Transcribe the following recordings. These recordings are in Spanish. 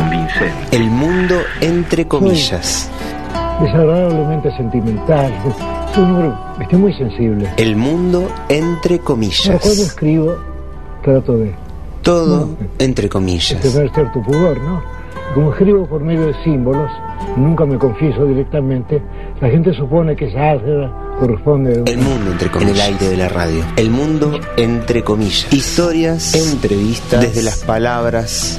convincente. El mundo entre comillas. desagradablemente sentimental. Es un número estoy muy sensible. El mundo entre Pero cuando comillas. escribo, trato de, Todo entre de comillas. tener cierto pudor, ¿no? Como escribo por medio de símbolos, nunca me confieso directamente, la gente supone que esa álgebra corresponde a El mundo entre comillas. En el aire de la radio. El mundo entre comillas. Historias, entrevistas, desde las palabras,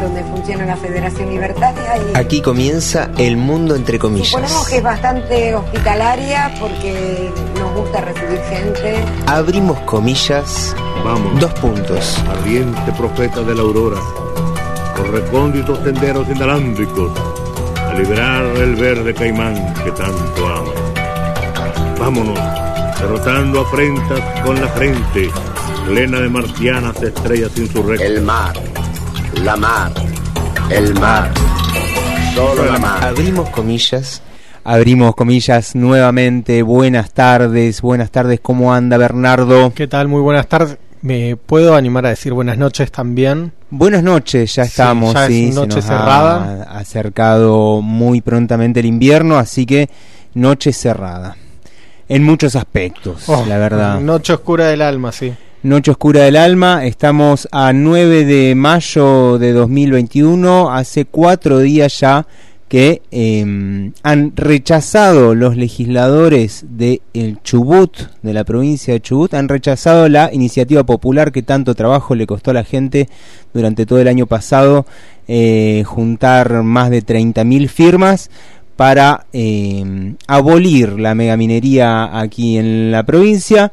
donde funciona la Federación Libertaria y Aquí comienza el mundo entre suponemos comillas. que es bastante hospitalaria porque nos gusta recibir gente. Abrimos comillas, Vamos, dos puntos. ardiente profeta de la aurora, por recónditos senderos inalámbricos, a liberar el verde caimán que tanto amo. Vámonos, derrotando afrentas con la frente, plena de marcianas estrellas insurrectas. El mar, la mar, el mar, solo la mar. Abrimos comillas. Abrimos comillas nuevamente. Buenas tardes, buenas tardes. ¿Cómo anda Bernardo? ¿Qué tal? Muy buenas tardes. ¿Me puedo animar a decir buenas noches también? Buenas noches, ya Sí, estamos. ya es sí, se noche nos cerrada. Ha acercado muy prontamente el invierno, así que noche cerrada. En muchos aspectos, Oh, la verdad. Noche oscura del alma, sí. Noche Oscura del Alma, estamos a 9 de mayo de 2021, hace cuatro días ya que eh, han rechazado los legisladores de el Chubut, de la provincia de Chubut, han rechazado la iniciativa popular que tanto trabajo le costó a la gente durante todo el año pasado, eh, juntar más de 30.000 firmas para eh, abolir la megaminería aquí en la provincia.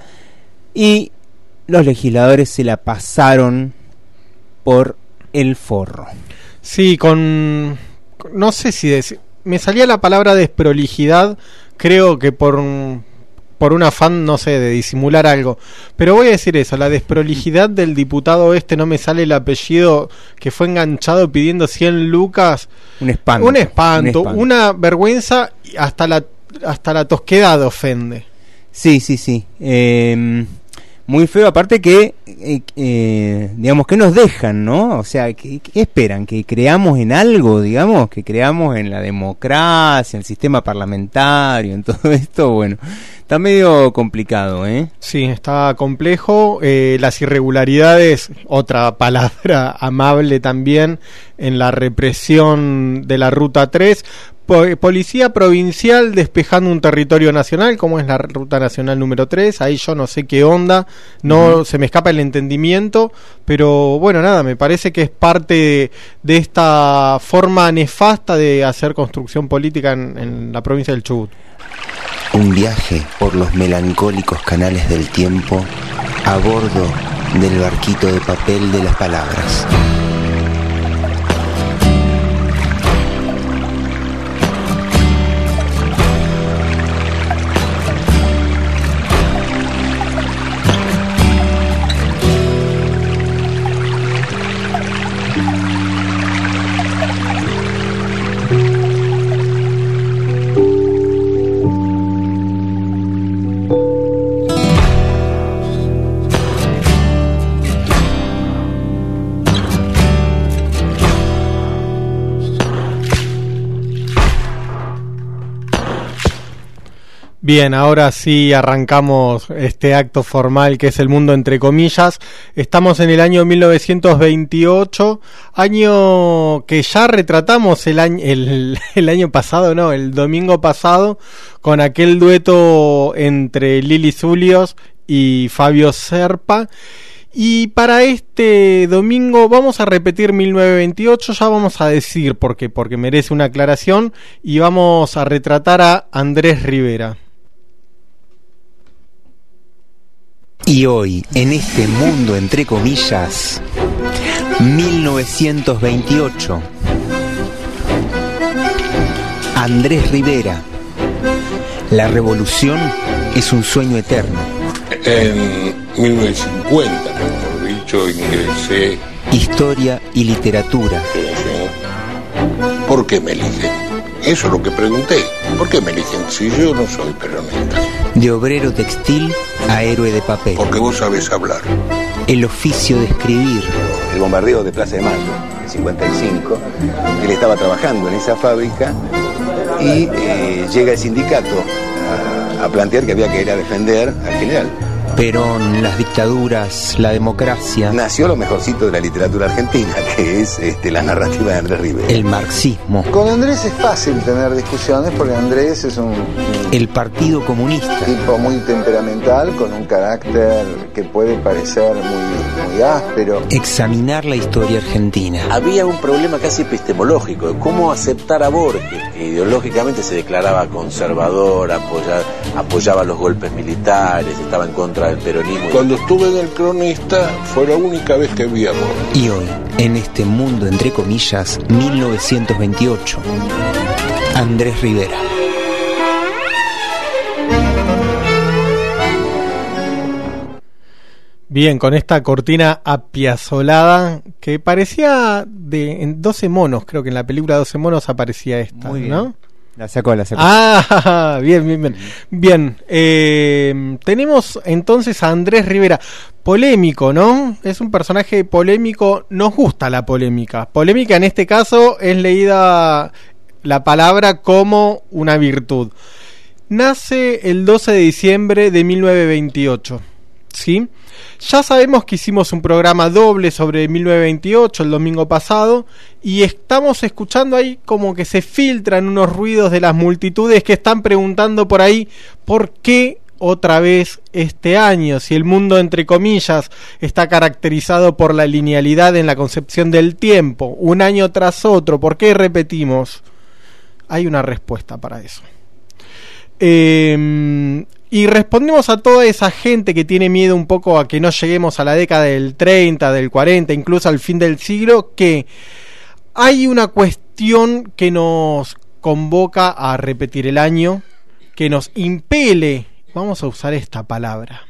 Y los legisladores se la pasaron por el forro. Sí, con... No sé si... me salía la palabra desprolijidad, creo que por... un- por un afán, no sé, de disimular algo. Pero voy a decir eso, la desprolijidad del diputado este, no me sale el apellido, que fue enganchado pidiendo 100 lucas. Un espanto. Un espanto, un espanto. una vergüenza, hasta la, hasta la tosquedad ofende. Sí, sí, sí. Eh, muy feo, aparte que, eh, eh, digamos, que nos dejan, ¿no? O sea, ¿qué, esperan? ¿Que creamos en algo, digamos? ¿Que creamos en la democracia, en el sistema parlamentario, en todo esto? Bueno, está medio complicado, ¿eh? Sí, está complejo. Eh, las irregularidades, otra palabra amable también, en la represión de la Ruta 3. Po- Policía provincial despejando un territorio nacional, como es la Ruta Nacional número 3. Ahí yo no sé qué onda, no se me escapa el entendimiento, pero bueno, nada, me parece que es parte de, de esta forma nefasta de hacer construcción política en, en la provincia del Chubut. Un viaje por los melancólicos canales del tiempo a bordo del barquito de papel de las palabras. Bien, ahora sí arrancamos este acto formal que es el mundo entre comillas. Estamos en el año 1928, año que ya retratamos el año, el, año pasado, no, el domingo pasado, con aquel dueto entre Lili Zulios y Fabio Serpa. Y para este domingo vamos a repetir 1928, ya vamos a decir por qué, porque merece una aclaración y vamos a retratar a Andrés Rivera. Y hoy, en este mundo entre comillas, 1928, Andrés Rivera, la revolución es un sueño eterno. En 1950, mejor dicho, ingresé. Historia y literatura. ¿Por qué me eligen? Eso es lo que pregunté. ¿Por qué me eligen si yo no soy peronista? De obrero textil a héroe de papel. Porque vos sabés hablar. El oficio de escribir. El bombardeo de Plaza de Mayo, en 55, él estaba trabajando en esa fábrica y eh, llega el sindicato a, a plantear que había que ir a defender al general. Perón, las dictaduras, la democracia. Nació lo mejorcito de la literatura argentina, que es este, la narrativa de Andrés Rivera. El marxismo. Con Andrés es fácil tener discusiones porque Andrés es un, El Partido Comunista. tipo muy temperamental, con un carácter que puede parecer muy, muy áspero. Examinar la historia argentina. Había un problema casi epistemológico de cómo aceptar a Borges, que ideológicamente se declaraba conservador, apoya- apoyaba los golpes militares, estaba en contra del peronismo. Cuando estuve en el cronista fue la única vez que vi a Borges. Y hoy, en este mundo entre comillas, 1928, Andrés Rivera. Bien, con esta cortina apiazolada que parecía de en 12 monos, creo que en la película 12 monos aparecía esta, Muy bien. ¿no? La sacó, la sacó. Ah, bien, bien, bien. Bien, eh, tenemos entonces a Andrés Rivera. Polémico, ¿no? Es un personaje polémico. Nos gusta la polémica. Polémica en este caso es leída la palabra como una virtud. Nace el 12 de diciembre de 1928. ¿Sí? Ya sabemos que hicimos un programa doble sobre 1928 el domingo pasado y estamos escuchando ahí como que se filtran unos ruidos de las multitudes que están preguntando por ahí por qué otra vez este año, si el mundo entre comillas está caracterizado por la linealidad en la concepción del tiempo, un año tras otro, ¿por qué repetimos? Hay una respuesta para eso. Eh, y respondemos a toda esa gente que tiene miedo un poco a que no lleguemos a la década del 30, del 40, incluso al fin del siglo, que hay una cuestión que nos convoca a repetir el año, que nos impele, vamos a usar esta palabra.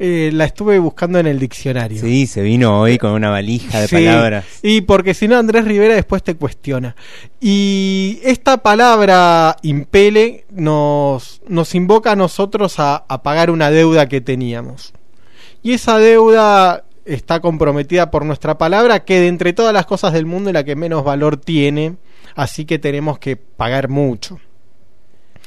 Eh, la estuve buscando en el diccionario. Sí, se vino hoy con una valija de Sí, palabras. Y porque si no, Andrés Rivera después te cuestiona. Y esta palabra impele nos, nos invoca a nosotros a, a pagar una deuda que teníamos. Y esa deuda está comprometida por nuestra palabra, que de entre todas las cosas del mundo es la que menos valor tiene. Así que tenemos que pagar mucho.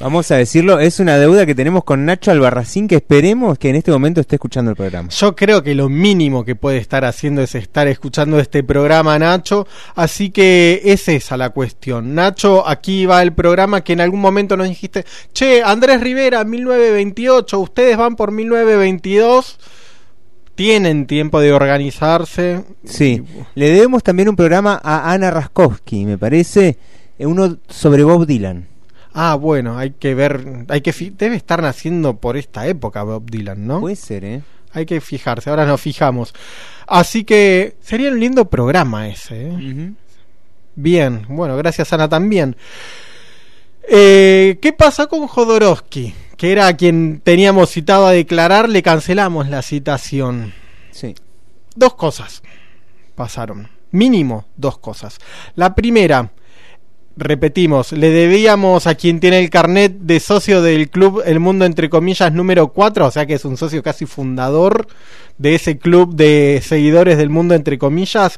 Vamos a decirlo, es una deuda que tenemos con Nacho Albarracín que esperemos que en este momento esté escuchando el programa. Yo creo que lo mínimo que puede estar haciendo es estar escuchando este programa, Nacho. Así que es esa la cuestión. Nacho, aquí va el programa que en algún momento nos dijiste, che, Andrés Rivera, 1928, ustedes van por 1922. Tienen tiempo de organizarse. Sí, le debemos también un programa a Ana Raskowski, me parece, eh, uno sobre Bob Dylan. Ah, bueno, hay que ver, hay que debe estar naciendo por esta época Bob Dylan, ¿no? Puede ser, ¿eh? Hay que fijarse, ahora nos fijamos. Así que sería un lindo programa ese. ¿eh? Bien, bueno, gracias Ana también. Eh, ¿Qué pasa con Jodorowsky? Que era a quien teníamos citado a declarar, le cancelamos la citación. Sí. Dos cosas pasaron. Mínimo dos cosas. La primera, repetimos, le debíamos a quien tiene el carnet de socio del club El Mundo entre comillas número 4, o sea que es un socio casi fundador de ese club de seguidores del Mundo entre comillas.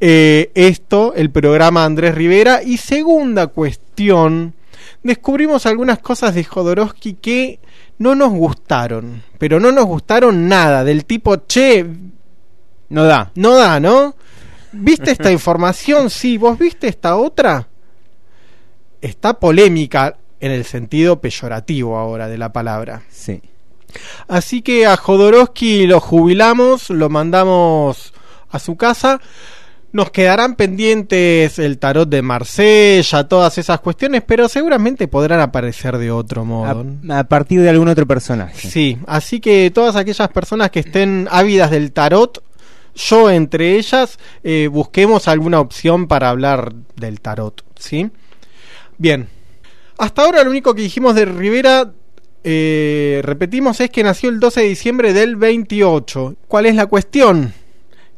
eh, esto, el programa Andrés Rivera. Y segunda cuestión, descubrimos algunas cosas de Jodorowsky que no nos gustaron, pero no nos gustaron nada, del tipo, che, no da. No da, ¿no? ¿Viste esta información? Sí, ¿vos viste esta otra? Está polémica en el sentido peyorativo ahora de la palabra. Sí. Así que a Jodorowsky lo jubilamos, lo mandamos a su casa. Nos quedarán pendientes el tarot de Marsella, todas esas cuestiones, pero seguramente podrán aparecer de otro modo. A, a partir de algún otro personaje. Sí, así que todas aquellas personas que estén ávidas del tarot, yo entre ellas, eh, busquemos alguna opción para hablar del tarot, ¿sí? Bien, hasta ahora lo único que dijimos de Rivera, eh, repetimos, es que nació el 12 de diciembre del 28. ¿Cuál es la cuestión?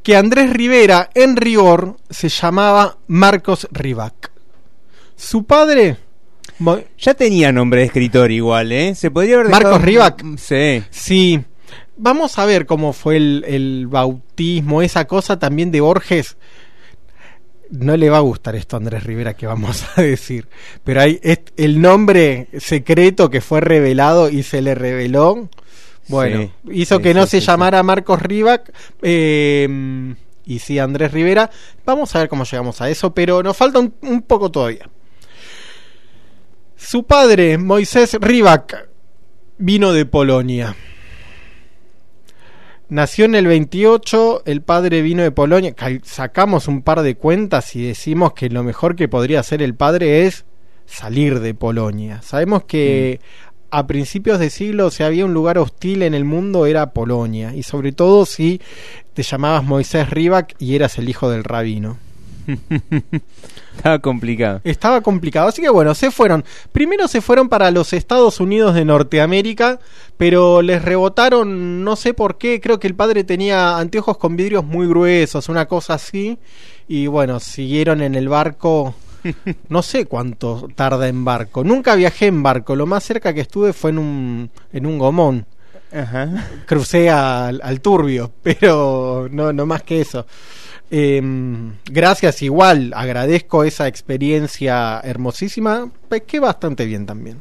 Que Andrés Rivera, en rigor, se llamaba Marcos Rivac. Su padre... Ya tenía nombre de escritor igual, ¿eh? Se podría haber Marcos dejado- Rivac. Sí. Sí. Vamos a ver cómo fue el, el bautismo, esa cosa también de Borges. No le va a gustar esto a Andrés Rivera que vamos a decir. Pero hay el nombre secreto que fue revelado y se le reveló. Bueno, Sí, hizo sí, que no sí, se llamara Marcos Rivac. eh, y sí, Andrés Rivera. Vamos a ver cómo llegamos a eso, pero nos falta un, un poco todavía. Su padre, Moisés Rivac, vino de Polonia. Nació en el 28, el padre vino de Polonia. Sacamos un par de cuentas y decimos que lo mejor que podría hacer el padre es salir de Polonia. Sabemos que a principios de siglo, si había un lugar hostil en el mundo, era Polonia. Y sobre todo si te llamabas Moisés Rivac y eras el hijo del rabino. Estaba complicado. Estaba complicado. Así que bueno, se fueron. Primero se fueron para los Estados Unidos de Norteamérica, pero les rebotaron, no sé por qué, creo que el padre tenía anteojos con vidrios muy gruesos, una cosa así. Y bueno, siguieron en el barco. No sé cuánto tarda en barco. Nunca viajé en barco. Lo más cerca que estuve fue en un, en un gomón. Ajá. Crucé al, turbio, pero no, no más que eso. Em, gracias igual, agradezco esa experiencia hermosísima, pesqué bastante bien también.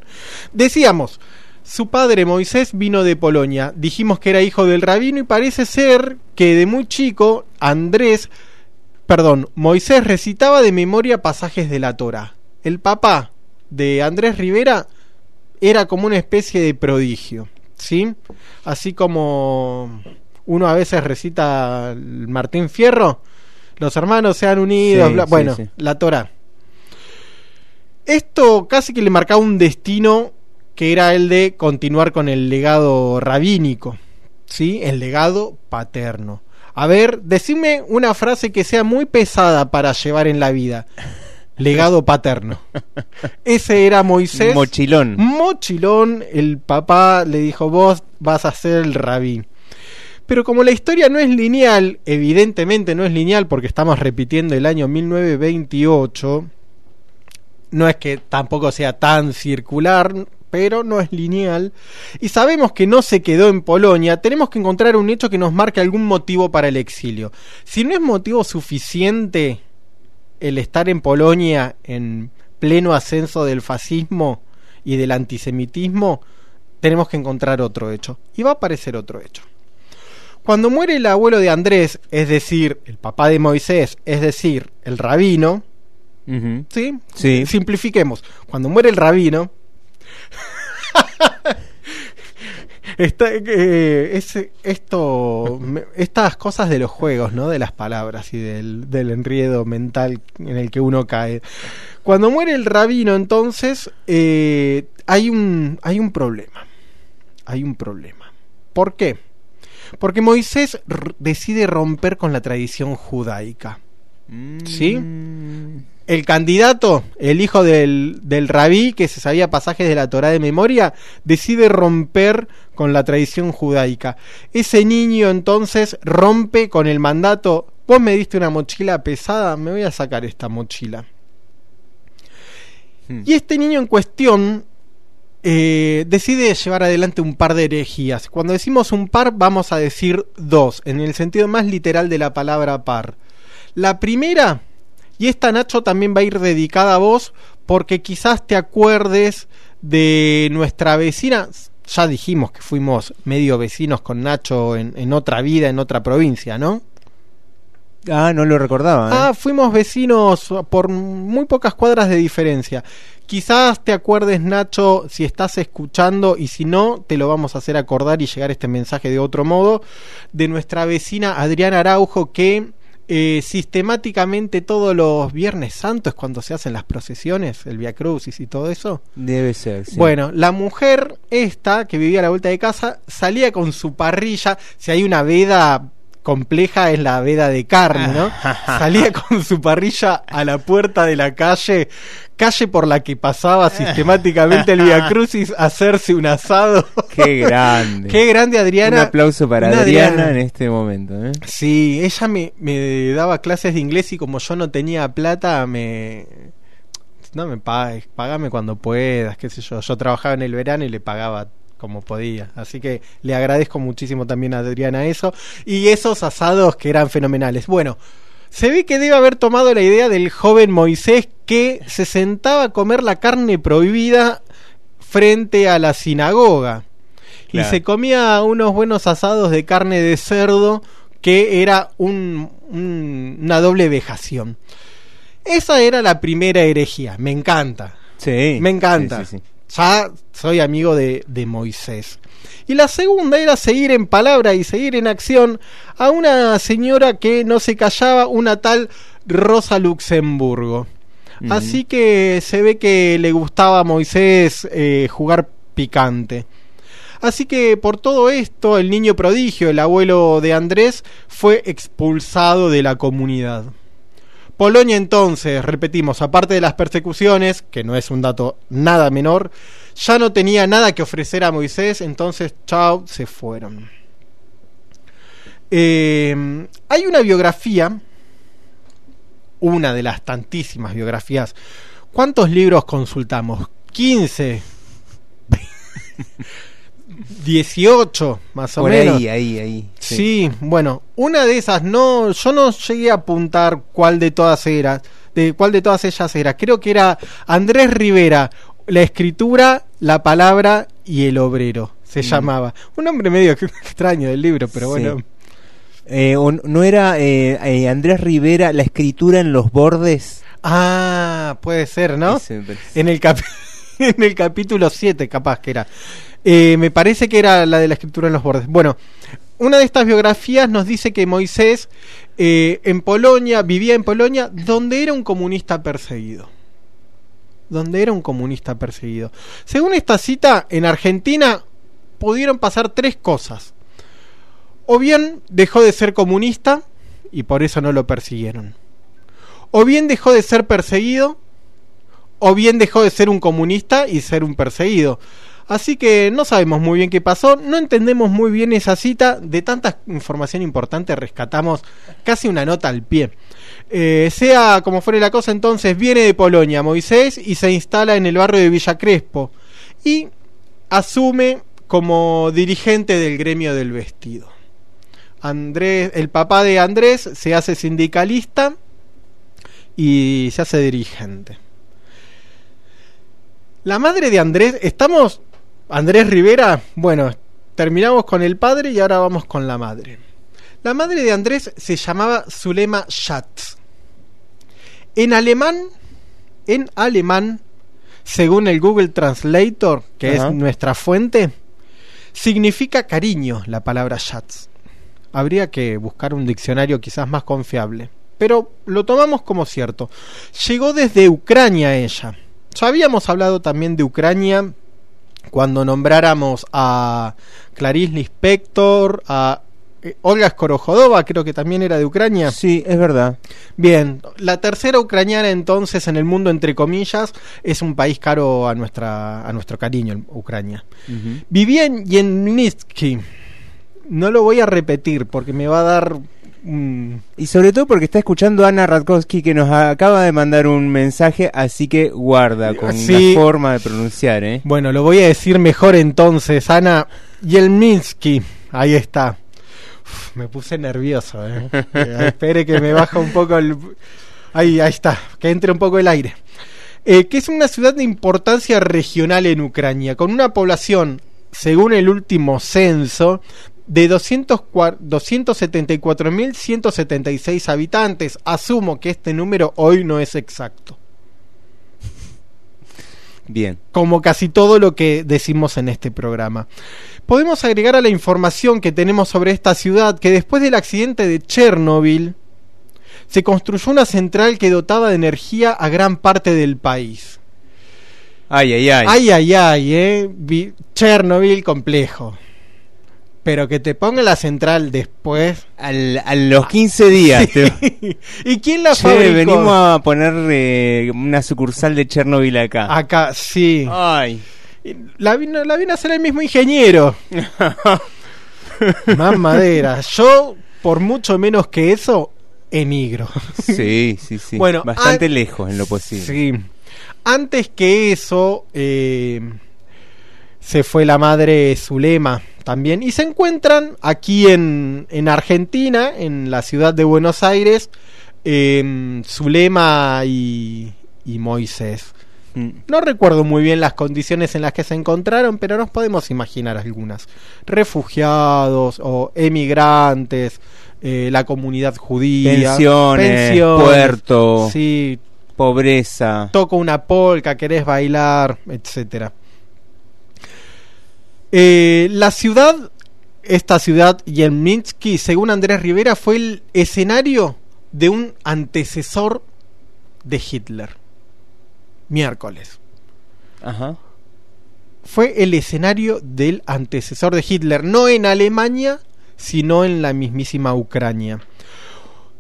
Decíamos, su padre Moisés vino de Polonia, dijimos que era hijo del rabino y parece ser que de muy chico Andrés, perdón, Moisés recitaba de memoria pasajes de la Torah. El papá de Andrés Rivera era como una especie de prodigio, ¿sí? Así como uno a veces recita el Martín Fierro, los hermanos sean unidos, Sí, bla- sí, bueno, sí. la Torah. Esto casi que le marcaba un destino que era el de continuar con el legado rabínico, ¿sí? El legado paterno. A ver, decime una frase que sea muy pesada para llevar en la vida. Legado paterno. Ese era Moisés. Mochilón. Mochilón, el papá le dijo, vos vas a ser el rabí. Pero como la historia no es lineal, evidentemente no es lineal porque estamos repitiendo el año 1928, no es que tampoco sea tan circular, pero no es lineal, y sabemos que no se quedó en Polonia, tenemos que encontrar un hecho que nos marque algún motivo para el exilio. Si no es motivo suficiente el estar en Polonia en pleno ascenso del fascismo y del antisemitismo, tenemos que encontrar otro hecho. Y va a aparecer otro hecho. Cuando muere el abuelo de Andrés, es decir, el papá de Moisés, es decir, el rabino. ¿sí? Sí. Simplifiquemos. Cuando muere el rabino, Está, eh, es- esto, estas cosas de los juegos, ¿no? De las palabras y del, del enriedo mental en el que uno cae. Cuando muere el rabino, entonces, eh, hay, un, hay un problema. Hay un problema. ¿Por qué? Porque Moisés decide romper con la tradición judaica. ¿Sí? El candidato, el hijo del, del rabí que se sabía pasajes de la Torah de memoria, decide romper con la tradición judaica. Ese niño entonces rompe con el mandato, vos me diste una mochila pesada, me voy a sacar esta mochila. Y este niño en cuestión eh, decide llevar adelante un par de herejías. Cuando decimos un par vamos a decir dos, en el sentido más literal de la palabra par. La primera, y esta Nacho también va a ir dedicada a vos, porque quizás te acuerdes de nuestra vecina. Ya dijimos que fuimos medio vecinos con Nacho en, en otra vida, en otra provincia, ¿no? Ah, no lo recordaba. ¿eh? Ah, fuimos vecinos por muy pocas cuadras de diferencia. Quizás te acuerdes, Nacho, si estás escuchando y si no, te lo vamos a hacer acordar y llegar este mensaje de otro modo, de nuestra vecina Adriana Araujo que eh, sistemáticamente todos los Viernes Santos cuando se hacen las procesiones, el Via Crucis y todo eso. Debe ser. sí. Bueno, la mujer esta que vivía a la vuelta de casa salía con su parrilla, si hay una veda compleja es la veda de carne, ¿no? Salía con su parrilla a la puerta de la calle, calle por la que pasaba sistemáticamente el Via Crucis a hacerse un asado. Qué grande. Qué grande Adriana. Un aplauso para Una Adriana, en este momento. ¿eh? Sí, ella me, me daba clases de inglés y como yo no tenía plata, me... No me pagues, pagame cuando puedas, qué sé yo. Yo trabajaba en el verano y le pagaba como podía. Así que le agradezco muchísimo también a Adriana eso. Y esos asados que eran fenomenales. Bueno, se ve que debe haber tomado la idea del joven Moisés que se sentaba a comer la carne prohibida frente a la sinagoga. Claro. Y se comía unos buenos asados de carne de cerdo que era un- un- una doble vejación. Esa era la primera herejía. Me encanta. Sí. Me encanta. Sí, sí, sí. Ya soy amigo de, de Moisés. Y la segunda era seguir en palabra y seguir en acción a una señora que no se callaba, una tal Rosa Luxemburgo. Ujú. Así que se ve que le gustaba a Moisés eh, jugar picante. Así que por todo esto, el niño prodigio, el abuelo de Andrés, fue expulsado de la comunidad. Polonia entonces, repetimos, aparte de las persecuciones, que no es un dato nada menor, ya no tenía nada que ofrecer a Moisés, entonces chao, se fueron. Eh, hay una biografía, una de las tantísimas biografías. ¿Cuántos libros consultamos? 15. 18, más o Por menos. ahí, ahí, ahí. Sí. bueno, una de esas no, yo no llegué a apuntar cuál de todas era, de cuál de todas ellas era. Creo que era Andrés Rivera, la escritura, la palabra y el obrero. Se Mm. llamaba. Un nombre medio extraño del libro, pero Sí. bueno. Eh, ¿No era eh, eh, Andrés Rivera la escritura en los bordes? Ah, puede ser, ¿no? En el, capi- en el capítulo 7, capaz que era. Eh, me parece que era la de la escritura en los bordes. Bueno, una de estas biografías nos dice que Moisés eh, en Polonia, vivía en Polonia, donde era un comunista perseguido. Donde era un comunista perseguido. Según esta cita, en Argentina pudieron pasar tres cosas. O bien dejó de ser comunista y por eso no lo persiguieron. O bien dejó de ser perseguido o bien dejó de ser un comunista y ser un perseguido. Así que no sabemos muy bien qué pasó, no entendemos muy bien esa cita, de tanta información importante rescatamos casi una nota al pie. Eh, sea como fuere la cosa, entonces viene de Polonia Moisés y se instala en el barrio de Villa Crespo y asume como dirigente del gremio del vestido. Andrés, el papá de Andrés se hace sindicalista y se hace dirigente. La madre de Andrés, estamos, Andrés Rivera, bueno, terminamos con el padre y ahora vamos con la madre. La madre de Andrés se llamaba Zulema Schatz. En alemán, en alemán, según el Google Translator, que Ajá. es nuestra fuente, significa cariño la palabra Schatz. Habría que buscar un diccionario quizás más confiable. Pero lo tomamos como cierto. Llegó desde Ucrania ella. Ya habíamos hablado también de Ucrania cuando nombráramos a Clarice Lispector, a eh, Olga Skorohodova, creo que también era de Ucrania. Sí, es verdad. Bien, la tercera ucraniana entonces en el mundo, entre comillas, es un país caro a, nuestra, a nuestro cariño, Ucrania. Vivía en Yelnitsky. No lo voy a repetir porque me va a dar... mm, Y sobre todo porque está escuchando Ana Radkowski que nos acaba de mandar un mensaje, así que guarda con Sí. la forma de pronunciar, ¿eh? Bueno, lo voy a decir mejor entonces, Ana Yelminsky. Ahí está. Uf, me puse nervioso, ¿eh? Eh, espere que me baja un poco el... Ahí, ahí está, que entre un poco el aire. Eh, que es una ciudad de importancia regional en Ucrania, con una población, según el último censo, de 200 cua- 274.176 habitantes. Asumo que este número hoy no es exacto. Bien. como casi todo lo que decimos en este programa. Podemos agregar a la información que tenemos sobre esta ciudad que después del accidente de Chernobyl se construyó una central que dotaba de energía a gran parte del país. Ay, ay, ay. Ay, ay, ay, eh. Chernobyl complejo. Pero que te ponga la central después. Al- a los 15 días. te- ¿Y quién la Che, fabricó? venimos a poner eh, una sucursal de Chernobyl acá. Acá, sí. Ay. La vino, la vino a hacer el mismo ingeniero. Más madera. Yo, por mucho menos que eso, emigro. Sí, sí, sí. Bueno, Bastante lejos en lo posible. Sí. Antes que eso, eh, se fue la madre Zulema también. Y se encuentran aquí en, en Argentina, en la ciudad de Buenos Aires, eh, Zulema y, y Moisés. Mm. No recuerdo muy bien las condiciones en las que se encontraron, pero nos podemos imaginar algunas. Refugiados o emigrantes, eh, la comunidad judía, Pensiones, puerto. sí, Pobreza. toco una polca, querés bailar, etcétera. Eh, la ciudad, esta ciudad, Yelminsky, según Andrés Rivera, fue el escenario de un antecesor de Hitler. Miércoles. Ajá. Fue el escenario del antecesor de Hitler, no en Alemania, sino en la mismísima Ucrania.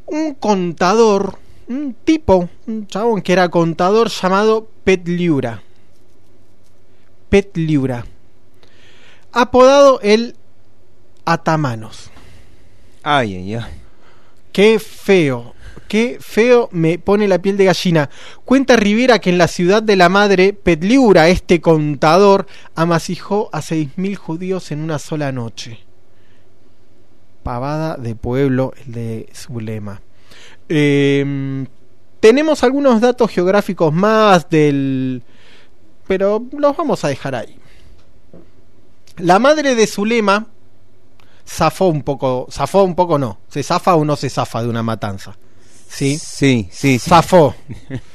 Un contador, un tipo, un chabón que era contador llamado Petliura. Petliura. Apodado el Atamanos. Ay, ay, ay. Qué feo, qué feo me pone la piel de gallina. Cuenta Rivera que en la ciudad de la madre, Petliura, este contador, amasijó a 6.000 judíos en una sola noche. Pavada de pueblo, el de Zulema. Eh, tenemos algunos datos geográficos más del... Pero los vamos a dejar ahí. La madre de Zulema zafó un poco, zafó un poco no, se zafa o no se zafa de una matanza. ¿Sí? Sí, sí, sí. Zafó.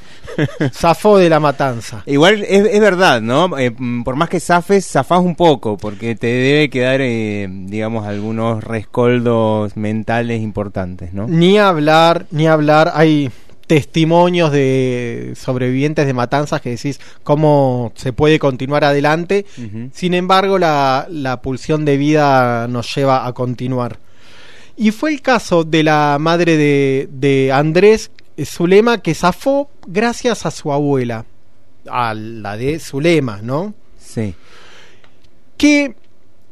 zafó de la matanza. Igual es, es verdad, ¿no? Eh, mm, por más que zafes, zafás un poco, porque te debe quedar, eh, digamos, algunos rescoldos mentales importantes, ¿no? Ni hablar, ni hablar, hay testimonios de sobrevivientes de matanzas que decís cómo se puede continuar adelante. Sin embargo, la, la pulsión de vida nos lleva a continuar. Y fue el caso de la madre de, de Andrés Zulema que zafó gracias a su abuela, a la de Zulema, ¿no? Sí. que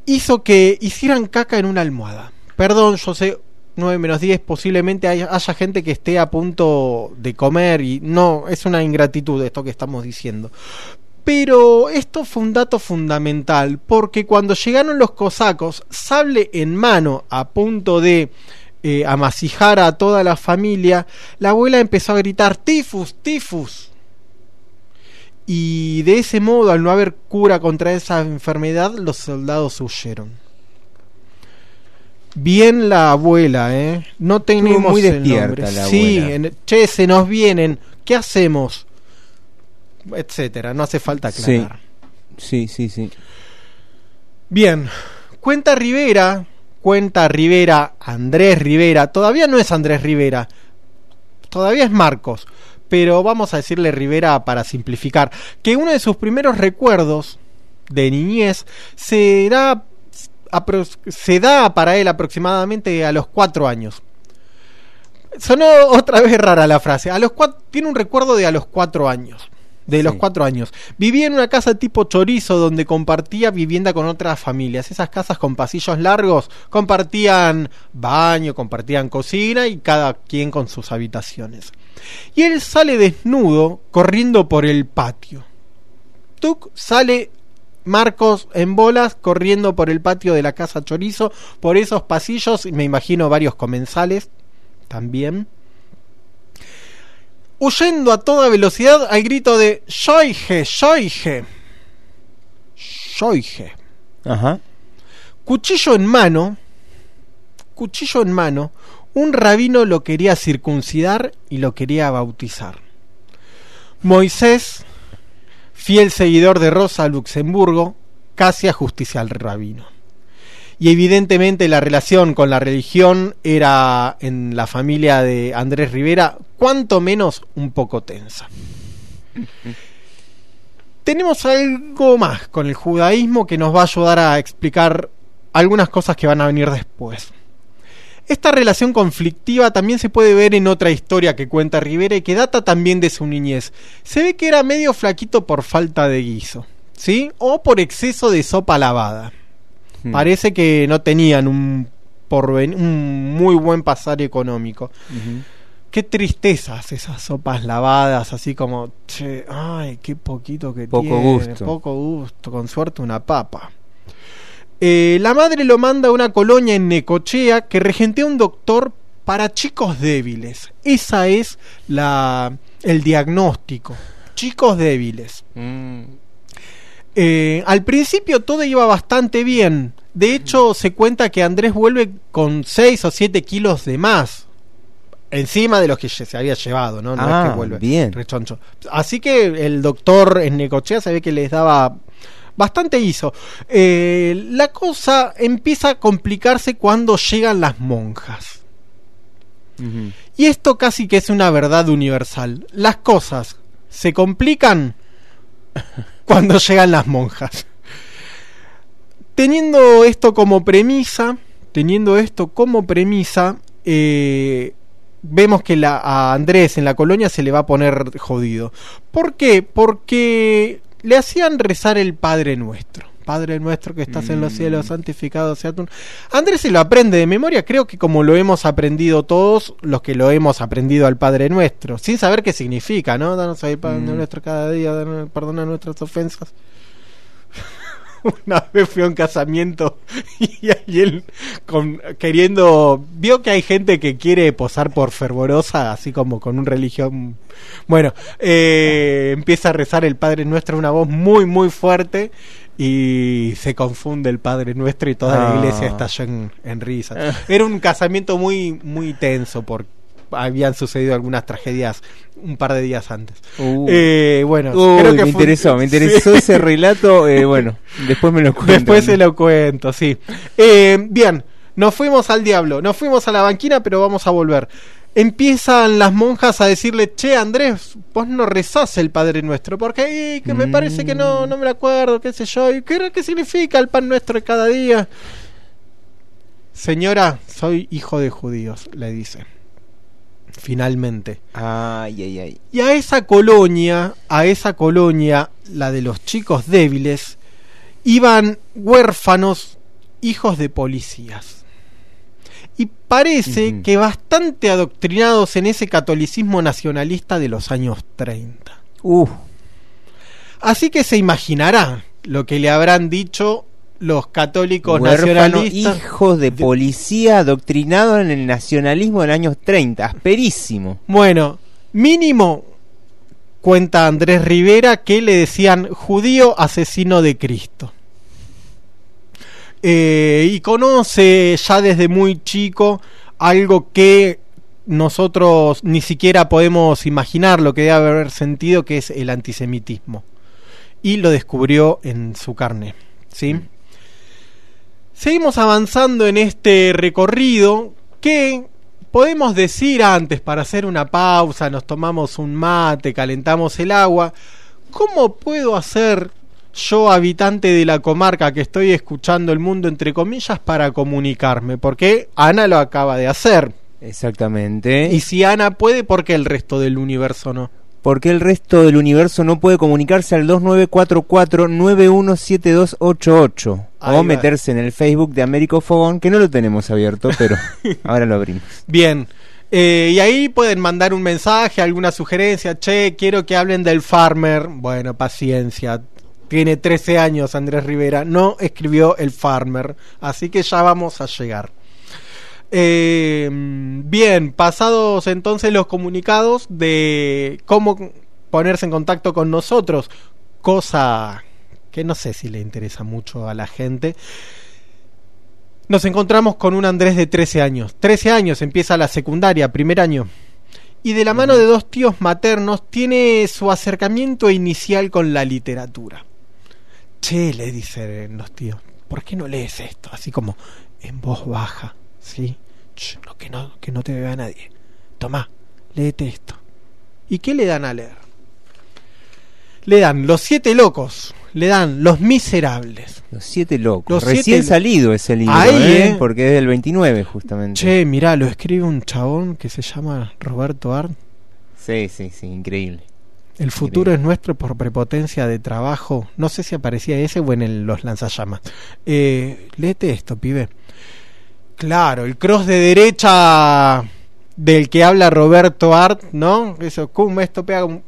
hizo que hicieran caca en una almohada. Perdón, yo sé, 9 menos 10, posiblemente haya, haya gente que esté a punto de comer y no, es una ingratitud esto que estamos diciendo. Pero esto fue un dato fundamental, porque cuando llegaron los cosacos, sable en mano, a punto de eh, amasijar a toda la familia, la abuela empezó a gritar tifus, tifus. Y de ese modo, al no haber cura contra esa enfermedad, los soldados huyeron. Bien la abuela, ¿eh? No tenemos muy despierta la Sí, abuela. en- che, se nos vienen. ¿Qué hacemos? Etcétera. No hace falta aclarar. Sí, sí, sí. Bien, cuenta Rivera, cuenta Rivera, Andrés Rivera, todavía no es Andrés Rivera, todavía es Marcos, pero vamos a decirle Rivera para simplificar, que uno de sus primeros recuerdos de niñez será, se da para él aproximadamente a los cuatro años. Sonó otra vez rara la frase. A los tiene un recuerdo de a los cuatro años. De los cuatro años. Vivía en una casa tipo chorizo donde compartía vivienda con otras familias. Esas casas con pasillos largos compartían baño, compartían cocina y cada quien con sus habitaciones. Y él sale desnudo corriendo por el patio. Tuc sale Marcos en bolas corriendo por el patio de la casa chorizo, por esos pasillos, y me imagino varios comensales también. Huyendo a toda velocidad al grito de Shoige, Shoige. Shoige. Ajá. Cuchillo en mano, cuchillo en mano, un rabino lo quería circuncidar y lo quería bautizar. Moisés, fiel seguidor de Rosa Luxemburgo, casi ajusticia al rabino. Y evidentemente la relación con la religión era en la familia de Andrés Rivera cuanto menos un poco tensa. Tenemos algo más con el judaísmo que nos va a ayudar a explicar algunas cosas que van a venir después. Esta relación conflictiva también se puede ver en otra historia que cuenta Rivera y que data también de su niñez. Se ve que era medio flaquito por falta de guiso, ¿sí? O por exceso de sopa lavada. Hmm. Parece que no tenían un, porven- un muy buen pasar económico. Qué tristezas esas sopas lavadas, así como, che, ay, qué poquito que Poco tiene, gusto. poco gusto, con suerte una papa. Eh, la madre lo manda a una colonia en Necochea que regentea un doctor para chicos débiles. Esa es la el diagnóstico. Chicos débiles. Eh, al principio todo iba bastante bien. De hecho, se cuenta que Andrés vuelve con 6 o 7 kilos de más. Encima de los que se había llevado, ¿no? No Ah, es que vuelve bien. rechoncho. Así que el doctor en Necochea se ve que les daba bastante guiso. Eh, la cosa empieza a complicarse cuando llegan las monjas. Y esto casi que es una verdad universal. Las cosas se complican cuando llegan las monjas. Teniendo esto como premisa, teniendo esto como premisa, eh, vemos que la, a Andrés en la colonia se le va a poner jodido. ¿Por qué? Porque le hacían rezar el Padre Nuestro. Padre nuestro que estás en los cielos, santificado sea tu... Andrés se lo aprende de memoria, creo que como lo hemos aprendido todos los que lo hemos aprendido al Padre Nuestro, sin saber qué significa, ¿no? Danos el Padre Mm. Nuestro cada día, danos- perdona nuestras ofensas. Una vez fui a un casamiento y alguien con, queriendo. Vio que hay gente que quiere posar por fervorosa, así como con un religión. Bueno, eh, empieza a rezar el Padre Nuestro, una voz muy, muy fuerte. Y se confunde el Padre Nuestro y toda la Ah. iglesia estalló en, en risa. Era un casamiento muy, muy tenso porque habían sucedido algunas tragedias un par de días antes. Uh. Eh, bueno, Uy, creo que me fue- interesó, me interesó Sí. ese relato. eh, bueno, después me lo cuento. Después se lo cuento, sí. Eh, bien, nos fuimos al diablo, nos fuimos a la banquina, pero vamos a volver. Empiezan las monjas a decirle, che, Andrés, vos no rezás el Padre Nuestro, porque "Ey, que me parece que no, no me lo acuerdo, qué sé yo, y qué, qué significa el pan nuestro de cada día. Señora, soy hijo de judíos, le dice. Finalmente. Ay, ay, ay. Y a esa colonia, a esa colonia, la de los chicos débiles, iban huérfanos, hijos de policías. Y parece que bastante adoctrinados en ese catolicismo nacionalista de los años 30. Uh. Así que se imaginará lo que le habrán dicho los católicos Huérfano, nacionalistas. hijos de policía adoctrinado en el nacionalismo del años 30. Asperísimo. Bueno, mínimo cuenta Andrés Rivera que le decían judío asesino de Cristo. Eh, y conoce ya desde muy chico algo que nosotros ni siquiera podemos imaginar lo que debe haber sentido, que es el antisemitismo. Y lo descubrió en su carne. ¿sí? Seguimos avanzando en este recorrido que podemos decir antes, para hacer una pausa, nos tomamos un mate, calentamos el agua, ¿cómo puedo hacer yo, habitante de la comarca que estoy escuchando el mundo, entre comillas, para comunicarme? Porque Ana lo acaba de hacer. Exactamente. Y si Ana puede, ¿por qué el resto del universo no? Porque el resto del universo no puede comunicarse al 2944-917288 Ahí o meterse en el Facebook de Américo Fogón, que no lo tenemos abierto, pero ahora lo abrimos. Bien. Eh, y ahí pueden mandar un mensaje, alguna sugerencia. Che, quiero que hablen del farmer. Bueno, paciencia. Tiene 13 años Andrés Rivera. No escribió el farmer. Así que ya vamos a llegar. Eh, bien, pasados entonces los comunicados de cómo ponerse en contacto con nosotros. Cosa que no sé si le interesa mucho a la gente. nos encontramos con un Andrés de 13 años. 13 años, empieza la secundaria, primer año. Y de la mano de dos tíos maternos tiene su acercamiento inicial con la literatura. Che, le dicen los tíos, ¿por qué no lees esto? Así como en voz baja, ¿sí? Ch, no, que, no, que no te vea nadie. Tomá, léete esto. ¿Y qué le dan a leer? Le dan Los Siete Locos, le dan Los Miserables. Los Siete Locos. Los Recién Siete- salido ese libro, Ahí, ¿eh? ¿eh? porque es del 29 justamente. Che, mirá, lo escribe un chabón que se llama Roberto Art. Sí, sí, sí, increíble. El futuro es nuestro por prepotencia de trabajo. No sé si aparecía ese o en el- los lanzallamas. Eh, léete esto, pibe. Claro, el cross de derecha del que habla Roberto Art, ¿no? Eso, cum, esto pega un-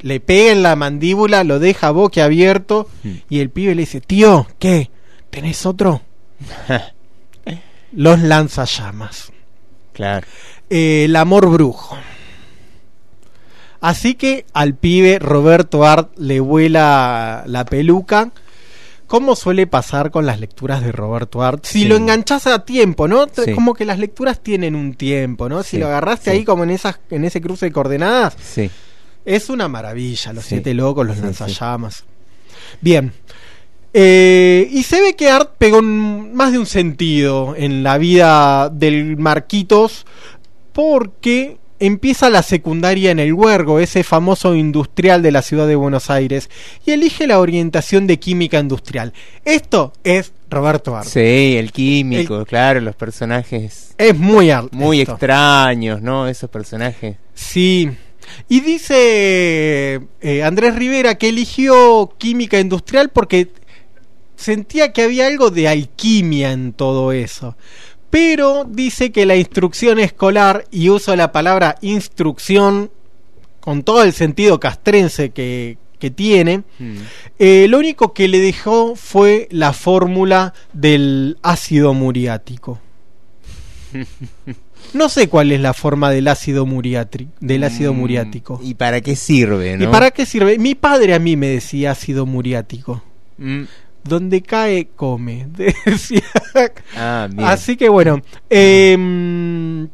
Le pega en la mandíbula, lo deja boquiabierto y el pibe le dice, tío, ¿qué? ¿Tenés otro? los lanzallamas. Claro. Eh, el amor brujo. Así que al pibe Roberto Art le vuela la peluca. Como suele pasar con las lecturas de Roberto Art. Si Sí. lo enganchás a tiempo, ¿no? Sí. Como que las lecturas tienen un tiempo, ¿no? Si Sí, lo agarraste ahí como en esas, en ese cruce de coordenadas, Sí. es una maravilla. Los siete locos, los lanzallamas. Bien. Eh, y se ve que Art pegó más de un sentido en la vida del Marquitos porque empieza la secundaria en el Huergo, ese famoso industrial de la ciudad de Buenos Aires, y elige la orientación de química industrial. Esto es Roberto Art. Sí, el químico, claro, los personajes Es muy Art. muy esto. extraños, ¿no? Esos personajes. Sí. Y dice eh, Andrés Rivera que eligió química industrial porque sentía que había algo de alquimia en todo eso. Pero dice que la instrucción escolar, y uso la palabra instrucción con todo el sentido castrense que, que tiene, eh, lo único que le dejó fue la fórmula del ácido muriático. No sé cuál es la forma del ácido del ácido Mm, muriático. ¿Y para qué sirve, no? ¿Y para qué sirve? Mi padre a mí me decía ácido muriático. Mm. Donde cae, come. Decía. Ah, bien. Así que bueno, em,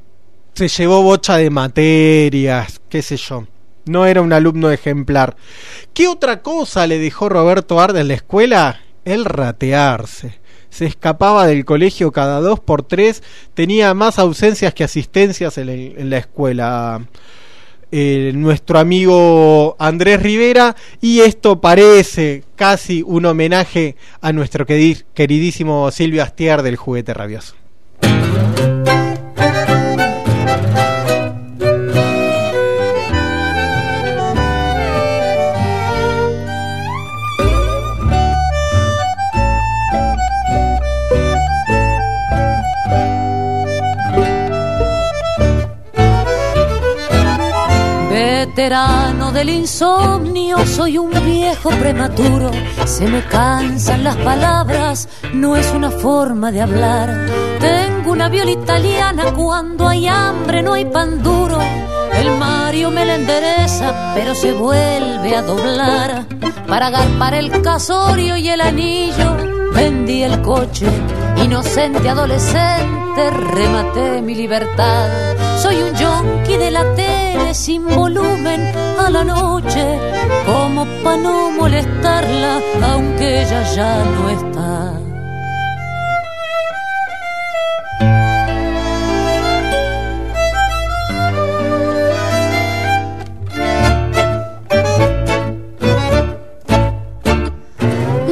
se llevó bocha de materias, qué sé yo. No era un alumno ejemplar. ¿Qué otra cosa le dejó Roberto Arde en la escuela? El ratearse. Se escapaba del colegio cada dos por tres, tenía más ausencias que asistencias en, el- en la escuela. Eh, nuestro amigo Andrés Rivera y esto parece casi un homenaje a nuestro queri- queridísimo Silvio Astier del juguete rabioso. Veterano del insomnio, soy un viejo prematuro. Se me cansan las palabras, no es una forma de hablar. Tengo una viola italiana, cuando hay hambre no hay pan duro. El Mario me la endereza, pero se vuelve a doblar. Para agarpar el casorio y el anillo, vendí el coche. Inocente adolescente, rematé mi libertad. Soy un yonki de la tele sin volumen a la noche, como pa' no molestarla, aunque ella ya no está.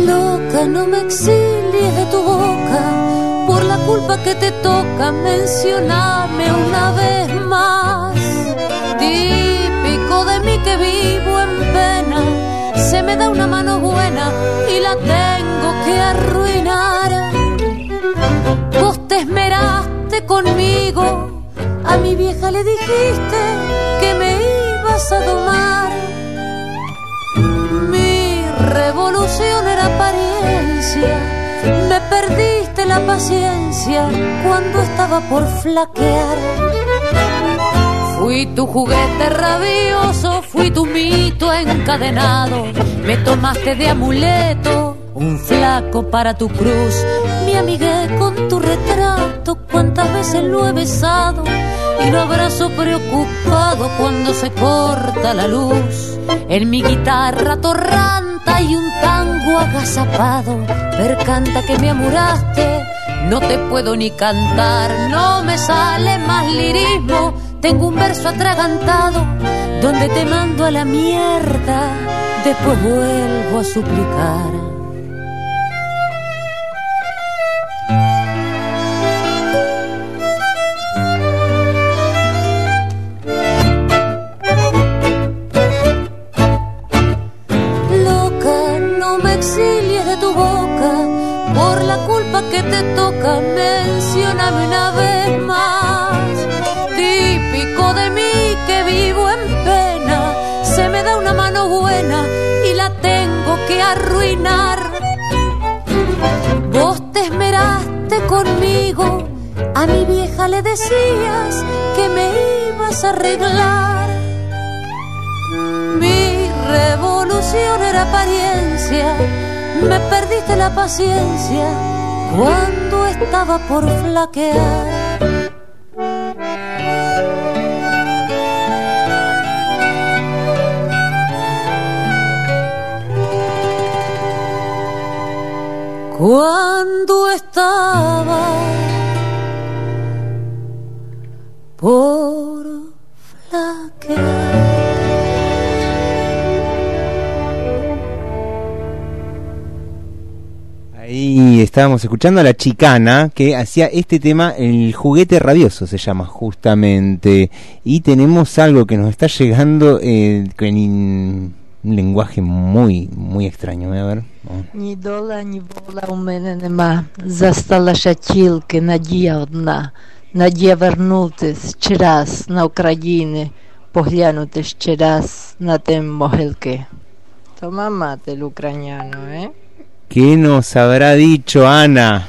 Loca, no me exilies de tu boca por la culpa que te toca. Mencioname una vez más. Típico de mí que vivo en pena. Se me da una mano buena y la tengo que arruinar. Vos te esmeraste conmigo. A mi vieja le dijiste que me ibas a domar. Mi revolución era apariencia. Me perdiste la paciencia cuando estaba por flaquear. Fui tu juguete rabioso, fui tu mito encadenado. Me tomaste de amuleto, un flaco para tu cruz. Me amigué con tu retrato, cuántas veces lo he besado y lo abrazo preocupado cuando se corta la luz. En mi guitarra torranta y un tango agazapado, percanta que me amuraste, no te puedo ni cantar, no me sale más lirismo, tengo un verso atragantado donde te mando a la mierda, después vuelvo a suplicar. Conmigo, a mi vieja le decías que me ibas a arreglar. Mi revolución era apariencia, me perdiste la paciencia cuando estaba por flaquear. Cuando estaba por flaquear. Ahí estábamos escuchando a la chicana que hacía este tema, el juguete rabioso se llama justamente. Y tenemos algo que nos está llegando eh, con in- un lenguaje muy, muy extraño. Voy a ver. Vamos. Ні дола, ні вола у мене нема. Засталася тільки надія одна. Надія вернутись ще раз на Україну, поглянути ще раз на те могилки. Toma mate el ucraniano, ¿eh? ¿Qué nos habrá dicho Ana?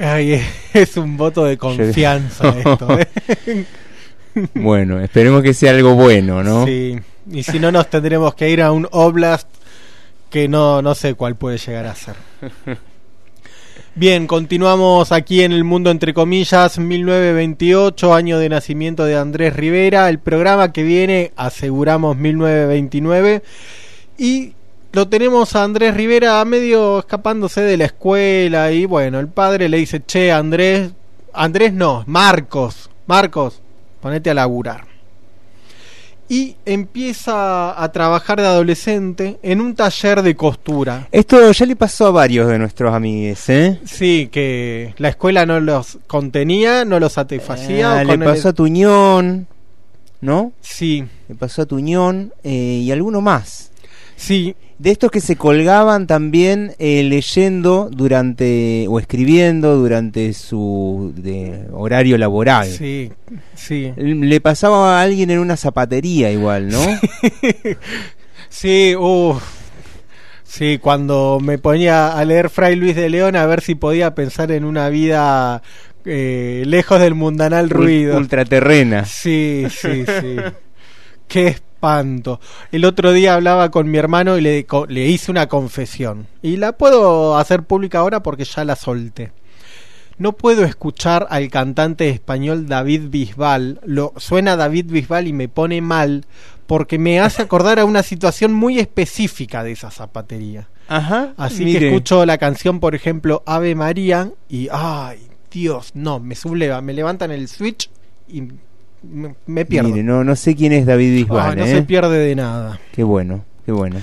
Ay, es un voto de confianza esto. ¿eh? Bueno, esperemos que sea algo bueno, ¿no? Sí, y si no nos tendremos que ir a un oblast que no, no sé cuál puede llegar a ser. Bien, continuamos aquí en el mundo entre comillas, 1928, año de nacimiento de Andrés Rivera, el programa que viene, aseguramos 1929, y lo tenemos a Andrés Rivera medio escapándose de la escuela y bueno, el padre le dice, che, Andrés, Andrés no, Marcos, Marcos, ponete a laburar y empieza a trabajar de adolescente en un taller de costura. Esto ya le pasó a varios de nuestros amigos, ¿eh? Sí, que la escuela no los contenía, no los satisfacía. O le con el- pasó a Tuñón, ¿no? Sí. Le pasó a Tuñón eh, y alguno más. Sí. De estos que se colgaban también eh, leyendo durante o escribiendo durante su de, horario laboral. Sí, sí. Le pasaba a alguien en una zapatería igual, ¿no? Sí, uff. Sí, cuando me ponía a leer Fray Luis de León a ver si podía pensar en una vida eh, lejos del mundanal ruido. ultraterrena. Sí, sí, sí. Qué espanto. El otro día hablaba con mi hermano y le, le hice una confesión. Y la puedo hacer pública ahora porque ya la solté. No puedo escuchar al cantante español David Bisbal. Lo, suena David Bisbal y me pone mal porque me hace acordar a una situación muy específica de esa zapatería. Ajá. Así mire. que escucho la canción, por ejemplo, Ave María y ay, Dios, no, me subleva, me levantan el switch y me, me pierdo. Mire, no, no sé quién es David Bisbal, no ¿eh? se pierde de nada. Qué bueno, qué bueno.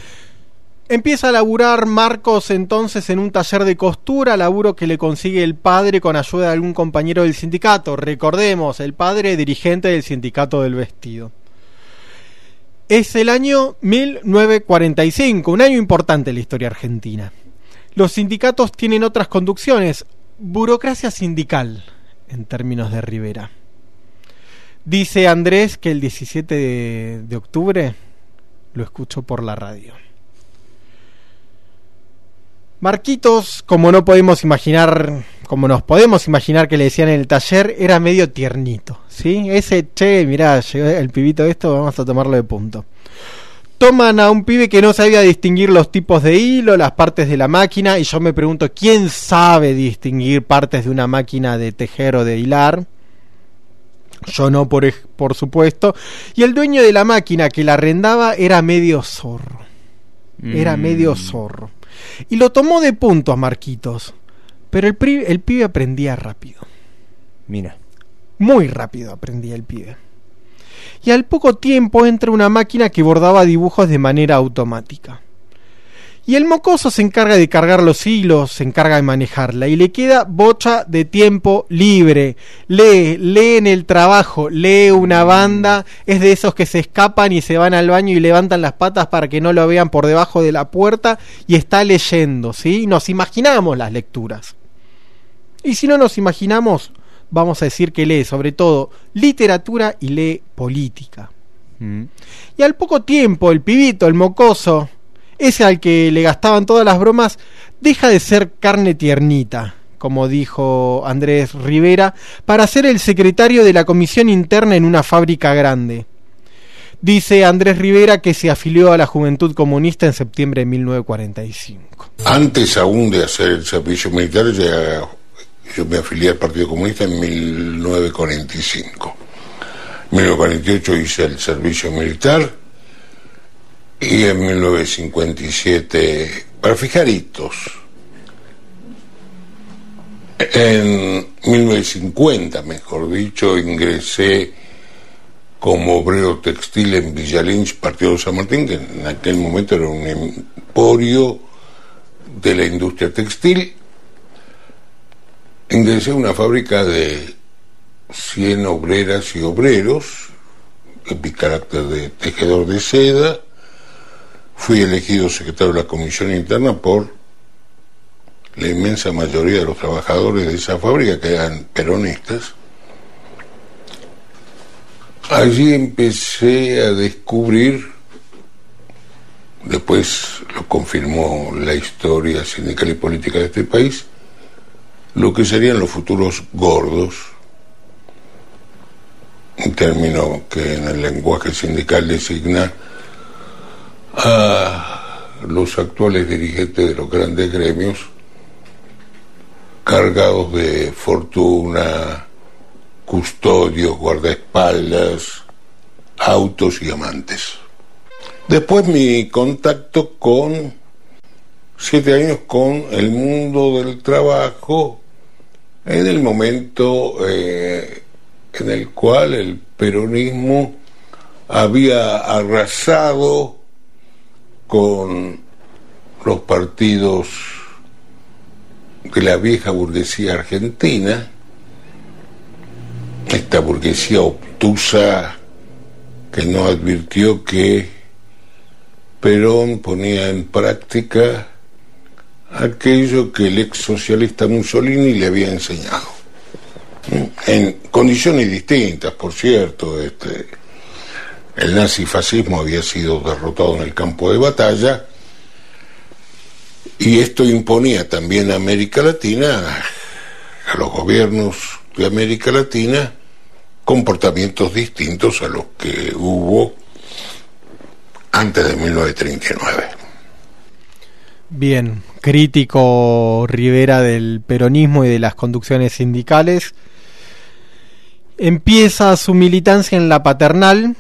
Empieza a laburar Marcos entonces en un taller de costura, laburo que le consigue el padre con ayuda de algún compañero del sindicato. Recordemos, el padre dirigente del sindicato del vestido. Es el año 1945, un año importante en la historia argentina. Los sindicatos tienen otras conducciones, burocracia sindical, en términos de Rivera. Dice Andrés que el 17 de, de octubre lo escucho por la radio. Marquitos, como no podemos imaginar, como nos podemos imaginar que le decían en el taller, era medio tiernito, ¿sí? Ese, che, mirá, llegó el pibito esto, vamos a tomarlo de punto. toman a un pibe que no sabía distinguir los tipos de hilo, las partes de la máquina, y yo me pregunto, ¿quién sabe distinguir partes de una máquina de tejer o de hilar? Yo no, por, por supuesto. Y el dueño de la máquina que la arrendaba era medio zorro. Era Mm. medio zorro. Y lo tomó de puntos, Marquitos. Pero el, pri- el pibe aprendía rápido. Mira. Muy rápido aprendía el pibe. Y al poco tiempo entra una máquina que bordaba dibujos de manera automática. Y el mocoso se encarga de cargar los hilos, se encarga de manejarla y le queda bocha de tiempo libre. Lee, lee en el trabajo, lee una banda, es de esos que se escapan y se van al baño y levantan las patas para que no lo vean por debajo de la puerta y está leyendo, ¿sí? Nos imaginamos las lecturas. Y si no nos imaginamos, vamos a decir que lee sobre todo literatura y lee política. Mm. Y al poco tiempo, el pibito, el mocoso, ese al que le gastaban todas las bromas, deja de ser carne tiernita, como dijo Andrés Rivera, para ser el secretario de la comisión interna en una fábrica grande. Dice Andrés Rivera que se afilió a la Juventud Comunista en septiembre de 1945. Antes aún de hacer el servicio militar, ya, yo me afilié al Partido Comunista en 1945. En 1948 hice el servicio militar y en 1957, para fijar hitos, en 1950, mejor dicho, ingresé como obrero textil en Villa Lynch, Partido de San Martín, que en aquel momento era un emporio de la industria textil. Ingresé a una fábrica de 100 obreras y obreros, en mi carácter de tejedor de seda. Fui elegido secretario de la Comisión Interna por la inmensa mayoría de los trabajadores de esa fábrica, que eran peronistas. Allí empecé a descubrir, después lo confirmó la historia sindical y política de este país, lo que serían los futuros gordos, un término que en el lenguaje sindical designa a los actuales dirigentes de los grandes gremios cargados de fortuna, custodios, guardaespaldas, autos y amantes. Después mi contacto con siete años con el mundo del trabajo en el momento eh, en el cual el peronismo había arrasado con los partidos de la vieja burguesía argentina, esta burguesía obtusa que no advirtió que Perón ponía en práctica aquello que el ex socialista Mussolini le había enseñado. En condiciones distintas, por cierto, este, el nazifascismo había sido derrotado en el campo de batalla y esto imponía también a América Latina, a los gobiernos de América Latina, comportamientos distintos a los que hubo antes de 1939. Bien, crítico Rivera del peronismo y de las conducciones sindicales. Empieza su militancia en la paternal,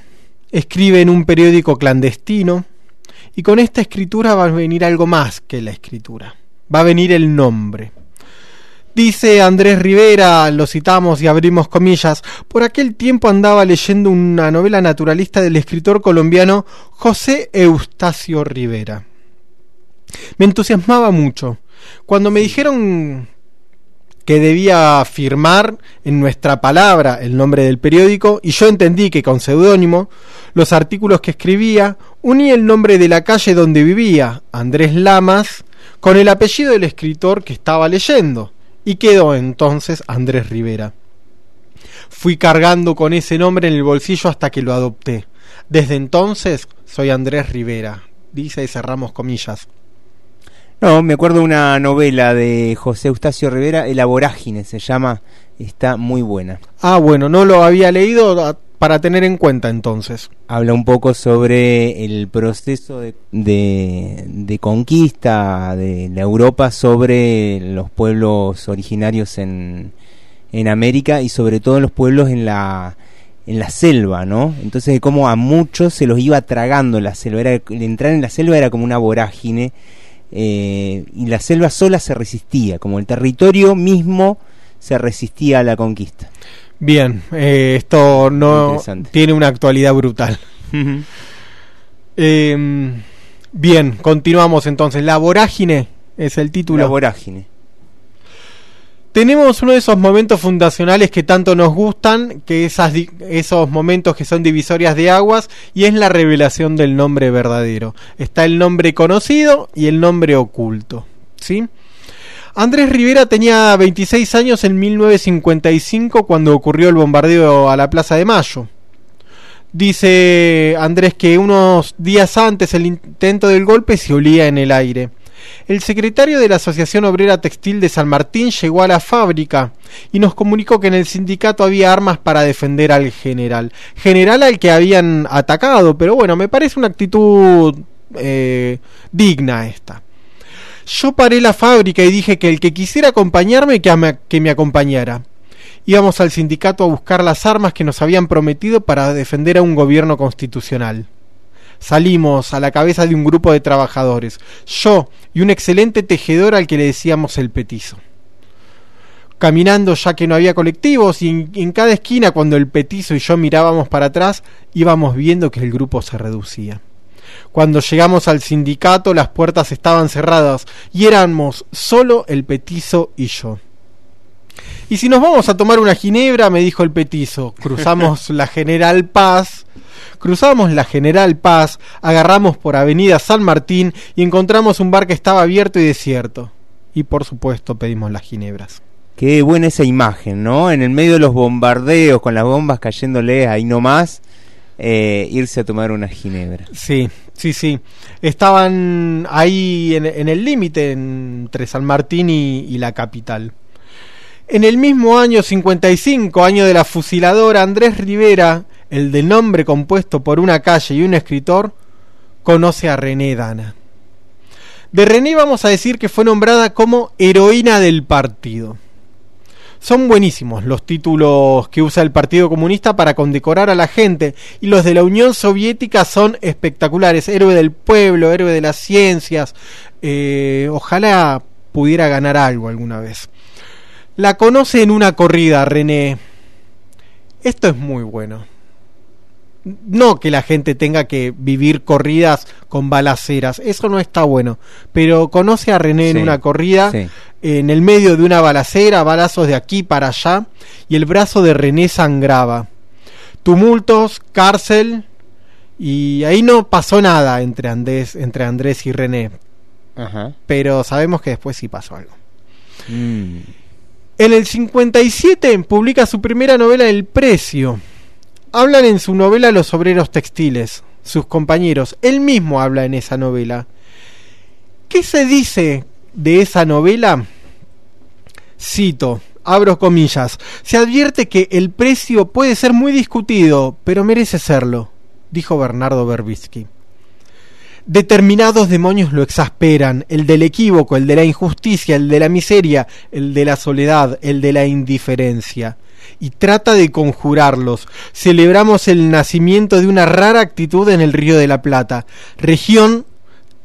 escribe en un periódico clandestino y con esta escritura va a venir algo más que la escritura. Va a venir el nombre. Dice Andrés Rivera, lo citamos y abrimos comillas, por aquel tiempo andaba leyendo una novela naturalista del escritor colombiano José Eustacio Rivera. Me entusiasmaba mucho. Cuando me dijeron que debía firmar en nuestra palabra el nombre del periódico y yo entendí que con seudónimo los artículos que escribía uní el nombre de la calle donde vivía, Andrés Lamas, con el apellido del escritor que estaba leyendo y quedó entonces Andrés Rivera. Fui cargando con ese nombre en el bolsillo hasta que lo adopté. Desde entonces soy Andrés Rivera, dice y cerramos comillas. No, me acuerdo una novela de José Eustacio Rivera, El Vorágine se llama, está muy buena. Ah, bueno, no lo había leído, para tener en cuenta entonces. Habla un poco sobre el proceso de, de, de conquista de la Europa sobre los pueblos originarios en, en América y sobre todo los pueblos en la en la selva, ¿no? Entonces como a muchos se los iba tragando la selva, era, entrar en la selva era como una vorágine eh, y la selva sola se resistía, como el territorio mismo se resistía a la conquista. Bien, eh, esto no tiene una actualidad brutal. eh, bien, continuamos entonces. La vorágine es el título. La vorágine tenemos uno de esos momentos fundacionales que tanto nos gustan, que esas, esos momentos que son divisorias de aguas, y es la revelación del nombre verdadero. Está el nombre conocido y el nombre oculto. ¿Sí? Andrés Rivera tenía 26 años en 1955 cuando ocurrió el bombardeo a la Plaza de Mayo. Dice Andrés que unos días antes el intento del golpe se olía en el aire. El secretario de la Asociación Obrera Textil de San Martín llegó a la fábrica y nos comunicó que en el sindicato había armas para defender al general. General al que habían atacado, pero bueno, me parece una actitud eh, digna esta. Yo paré la fábrica y dije que el que quisiera acompañarme, que, que me acompañara. Íbamos al sindicato a buscar las armas que nos habían prometido para defender a un gobierno constitucional. Salimos a la cabeza de un grupo de trabajadores, yo y un excelente tejedor al que le decíamos el petizo. Caminando ya que no había colectivos y en, cada esquina cuando el petizo y yo mirábamos para atrás íbamos viendo que el grupo se reducía. Cuando llegamos al sindicato las puertas estaban cerradas y éramos solo el petizo y yo. Y si nos vamos a tomar una ginebra, me dijo el petizo, cruzamos la General Paz Cruzamos la General Paz, agarramos por Avenida San Martín y encontramos un bar que estaba abierto y desierto. Y por supuesto pedimos las ginebras. Qué buena esa imagen, ¿no? En el medio de los bombardeos, con las bombas cayéndole ahí nomás, eh, irse a tomar una ginebra. Sí, sí, sí. Estaban ahí en, el límite entre San Martín y, y la capital. En el mismo año 55, año de la fusiladora, Andrés Rivera el de nombre compuesto por una calle y un escritor, conoce a René Dana. De René vamos a decir que fue nombrada como heroína del partido. Son buenísimos los títulos que usa el Partido Comunista para condecorar a la gente y los de la Unión Soviética son espectaculares. Héroe del pueblo, héroe de las ciencias. Eh, ojalá pudiera ganar algo alguna vez. La conoce en una corrida, René. Esto es muy bueno no que la gente tenga que vivir corridas con balaceras, eso no está bueno, pero conoce a René en una corrida, en el medio de una balacera, balazos de aquí para allá, y el brazo de René sangraba. Tumultos, cárcel, y ahí no pasó nada entre Andrés, entre Andrés y René. Pero sabemos que después sí pasó algo. Mm. En el 57 publica su primera novela El Precio Hablan en su novela los obreros textiles, sus compañeros. Él mismo habla en esa novela. ¿Qué se dice de esa novela? Cito, abro comillas, se advierte que el precio puede ser muy discutido, pero merece serlo, dijo Bernardo Berbisky. Determinados demonios lo exasperan, el del equívoco, el de la injusticia, el de la miseria, el de la soledad, el de la indiferencia y trata de conjurarlos. Celebramos el nacimiento de una rara actitud en el Río de la Plata, región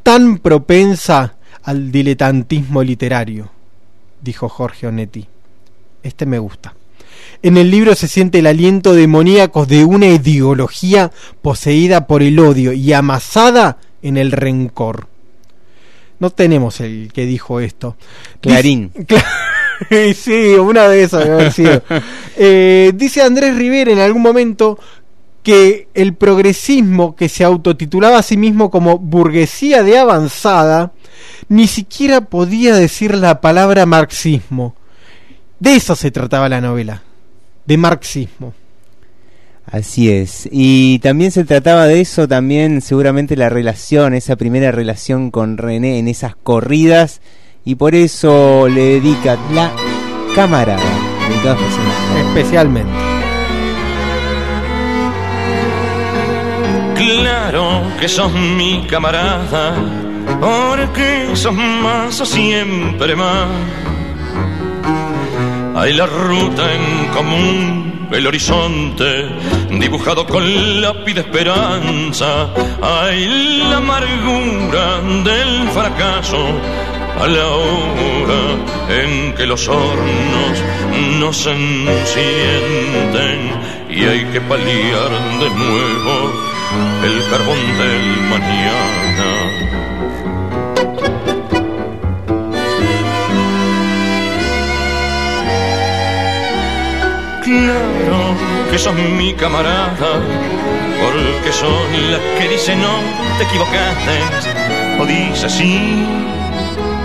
tan propensa al diletantismo literario, dijo Jorge Onetti. Este me gusta. En el libro se siente el aliento demoníaco de una ideología poseída por el odio y amasada en el rencor. No tenemos el que dijo esto. Clarín. sí, una de esas eh, dice Andrés Rivera en algún momento que el progresismo que se autotitulaba a sí mismo como burguesía de avanzada, ni siquiera podía decir la palabra marxismo. De eso se trataba la novela, de marxismo. Así es. Y también se trataba de eso, también seguramente la relación, esa primera relación con René en esas corridas y por eso le dedica la cámara especialmente. Claro que sos mi camarada, porque sos más o siempre más. Hay la ruta en común, el horizonte dibujado con lápiz de esperanza. Hay la amargura del fracaso a la hora en que los hornos no se encienden y hay que paliar de nuevo el carbón del mañana. Claro que sos mi camarada, porque son las que dicen no te equivocaste, o dice sí,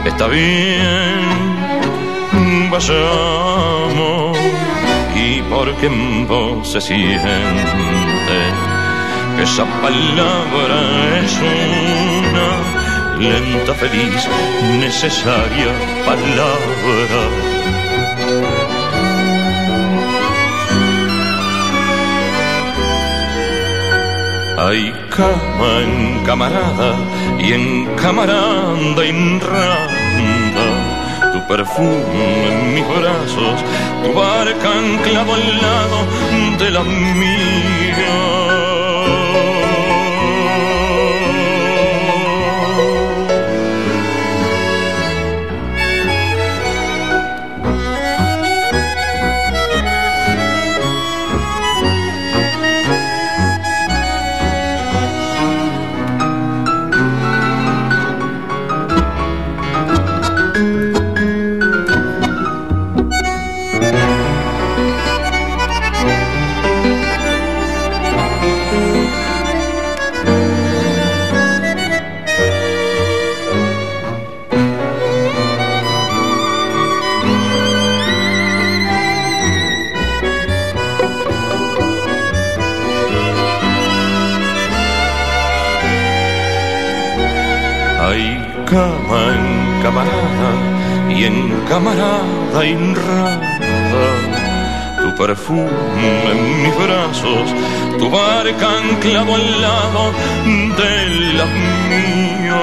está bien, vayamos, y porque en se siente esa palabra es una lenta, feliz, necesaria palabra. Hay cama en camarada y en camarada randa tu perfume en mis brazos, tu barca anclado al lado de la mía. Y en camarada inrada. Tu perfume en mis brazos, tu barca anclado al lado de la mía.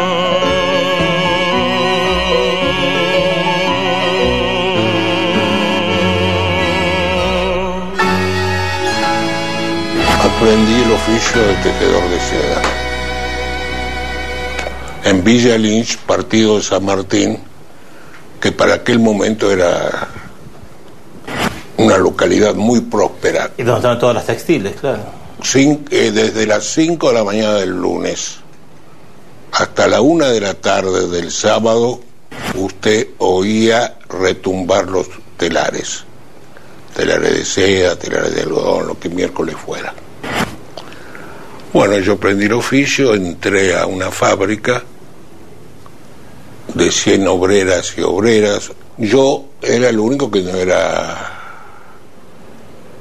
Aprendí el oficio de tejedor de seda en Villa Lynch, partido de San Martín, para aquel momento era una localidad muy próspera. Y donde estaban todas las textiles, claro. Cin- eh, desde las 5 de la mañana del lunes hasta la una de la tarde del sábado, usted oía retumbar los telares. Telares de seda, telares de algodón, lo que miércoles fuera. Bueno, yo aprendí el oficio, entré a una fábrica de 100 obreras y obreras. Yo era el único que no era...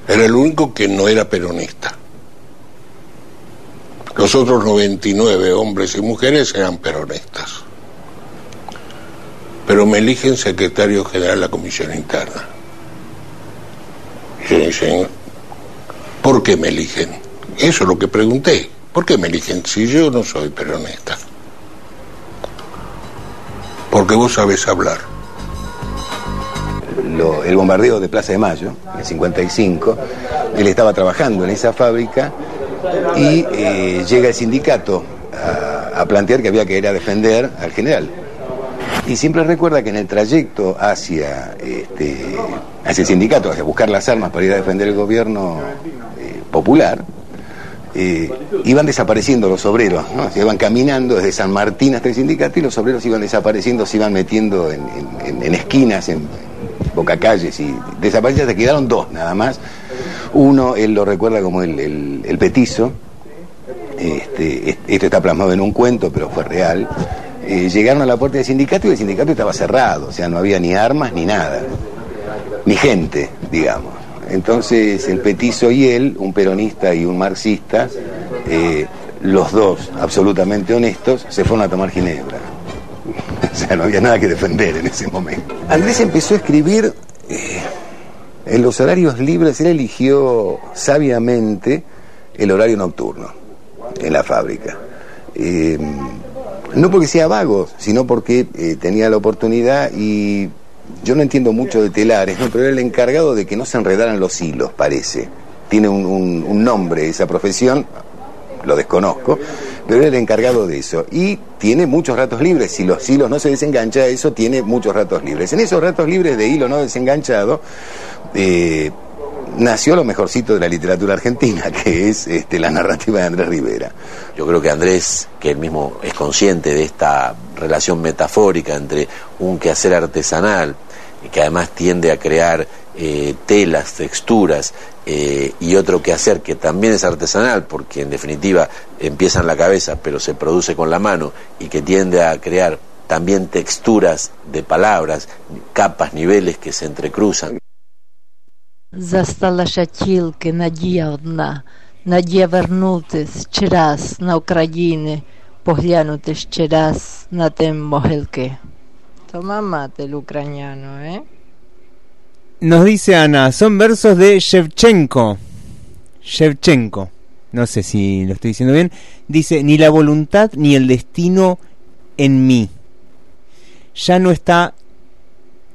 Era el único que no era peronista. Los otros 99 hombres y mujeres eran peronistas. Pero me eligen secretario general de la comisión interna. Y dije, ¿por qué me eligen? Eso es lo que pregunté. ¿Por qué me eligen si yo no soy peronista? Porque vos sabés hablar. El bombardeo de Plaza de Mayo, en el 55, él estaba trabajando en esa fábrica y eh, llega el sindicato a, a plantear que había que ir a defender al general. Y siempre recuerda que en el trayecto hacia, este, hacia el sindicato, hacia buscar las armas para ir a defender el gobierno eh, popular, eh, iban desapareciendo los obreros, ¿no? se iban caminando desde San Martín hasta el sindicato y los obreros iban desapareciendo, se iban metiendo en, en- en- esquinas, en bocacalles y desaparecían, se quedaron dos nada más. Uno, él lo recuerda como el, el- petizo, este, est- esto está plasmado en un cuento, pero fue real. Eh, llegaron a la puerta del sindicato y el sindicato estaba cerrado, o sea, no había ni armas ni nada, ni gente, digamos. Entonces el petizo y él, un peronista y un marxista, eh, los dos absolutamente honestos, se fueron a tomar ginebra. o sea, no había nada que defender en ese momento. Andrés empezó a escribir eh, en los horarios libres, él eligió sabiamente el horario nocturno. en la fábrica. Eh, no porque sea vago, sino porque tenía la oportunidad y yo no entiendo mucho de telares, ¿no? pero era el encargado de que no se enredaran los hilos, parece. Tiene un, un- nombre esa profesión, lo desconozco, pero era el encargado de eso. Y tiene muchos ratos libres. Si los hilos no se desengancha, eso tiene muchos ratos libres. En esos ratos libres de hilo no desenganchado, eh, nació lo mejorcito de la literatura argentina, que es este, la narrativa de Andrés Rivera. Yo creo que Andrés, que él mismo es consciente de esta relación metafórica entre un quehacer artesanal, que además tiende a crear eh, telas, texturas, eh, y otro quehacer que también es artesanal, porque en definitiva empieza en la cabeza, pero se produce con la mano, y que tiende a crear también texturas de palabras, capas, niveles que se entrecruzan. Засталася тільки надія одна, надія вернутись ще раз на Україні, поглянути ще раз на тим могилки. Toma mate el ucraniano, ¿eh? Nos dice Ana, son versos de Shevchenko. Shevchenko. No sé si lo estoy diciendo bien. Dice, ni la voluntad ni el destino en mí. Ya no está...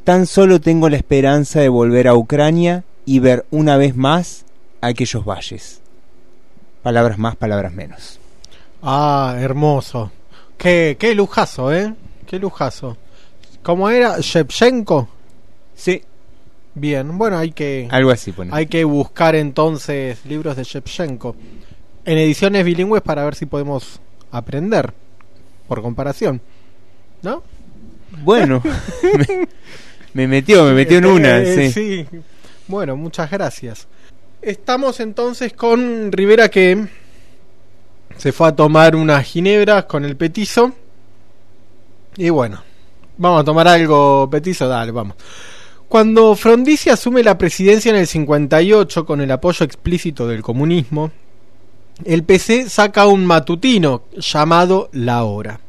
Tan solo tengo la esperanza de volver a Ucrania y ver una vez más aquellos valles. Palabras más, palabras menos. Ah, hermoso. Qué, qué lujazo, ¿eh? Qué lujazo. ¿Cómo era? ¿Shevchenko? Sí. Bien, bueno, hay que... Algo así pone. Hay que buscar entonces libros de Shevchenko. En ediciones bilingües para ver si podemos aprender. Por comparación. ¿No? Bueno. me, me metió, me metió en una. Eh, sí. sí. Bueno, muchas gracias. Estamos entonces con Rivera que se fue a tomar unas ginebras con el petizo. Y bueno, vamos a tomar algo, petizo, dale, vamos. Cuando Frondizi asume la presidencia en el 58 con el apoyo explícito del comunismo, el PC saca un matutino llamado La Hora.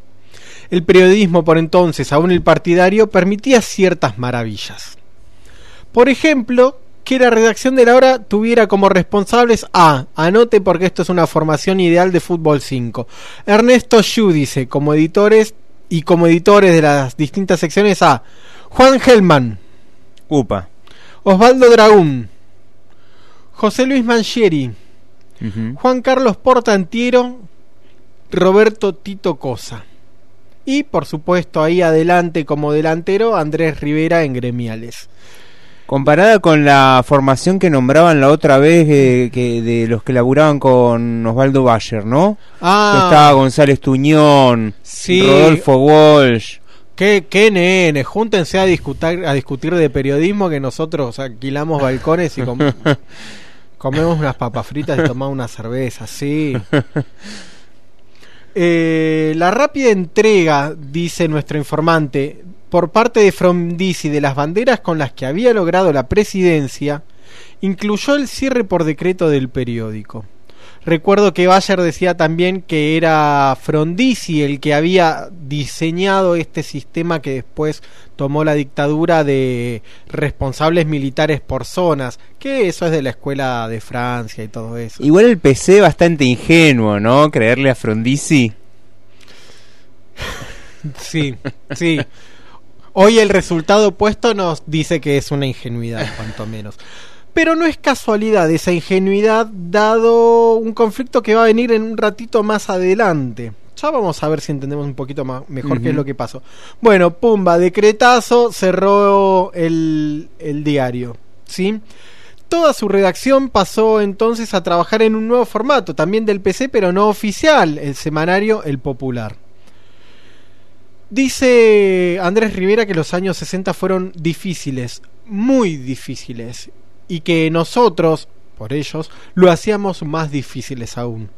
El periodismo por entonces, aún el partidario, permitía ciertas maravillas. Por ejemplo, que la redacción de la hora tuviera como responsables a, anote porque esto es una formación ideal de Fútbol 5, Ernesto Giudice como editores y como editores de las distintas secciones a Juan Gelman, Upa. Osvaldo Dragún, José Luis Mangieri, Ujú. Juan Carlos Portantiero, Roberto Tito Cosa. Y por supuesto ahí adelante como delantero Andrés Rivera en gremiales. Comparada con la formación que nombraban la otra vez eh, que de los que laburaban con Osvaldo Bayer, ¿no? Ah. Estaba González Tuñón, Sí. Rodolfo Walsh. Qué, qué nene, júntense a discutir, a discutir de periodismo que nosotros alquilamos balcones y com- comemos unas papas fritas y tomamos una cerveza, sí. Eh, la rápida entrega, dice nuestro informante, por parte de Frondizi de las banderas con las que había logrado la presidencia, incluyó el cierre por decreto del periódico. Recuerdo que Bayer decía también que era Frondizi el que había diseñado este sistema que después tomó la dictadura de responsables militares por zonas, que eso es de la escuela de Francia y todo eso. Igual el PC bastante ingenuo, ¿no? Creerle a Frondizi. Sí, sí. Hoy el resultado opuesto nos dice que es una ingenuidad, cuanto menos. Pero no es casualidad esa ingenuidad, dado un conflicto que va a venir en un ratito más adelante. Ya vamos a ver si entendemos un poquito más, mejor qué es lo que pasó. Bueno, pumba, decretazo, cerró el, el diario. ¿Sí? Toda su redacción pasó entonces a trabajar en un nuevo formato, también del PC, pero no oficial, el semanario El Popular. Dice Andrés Rivera que los años 60 fueron difíciles, muy difíciles, y que nosotros, por ellos, lo hacíamos más difíciles aún.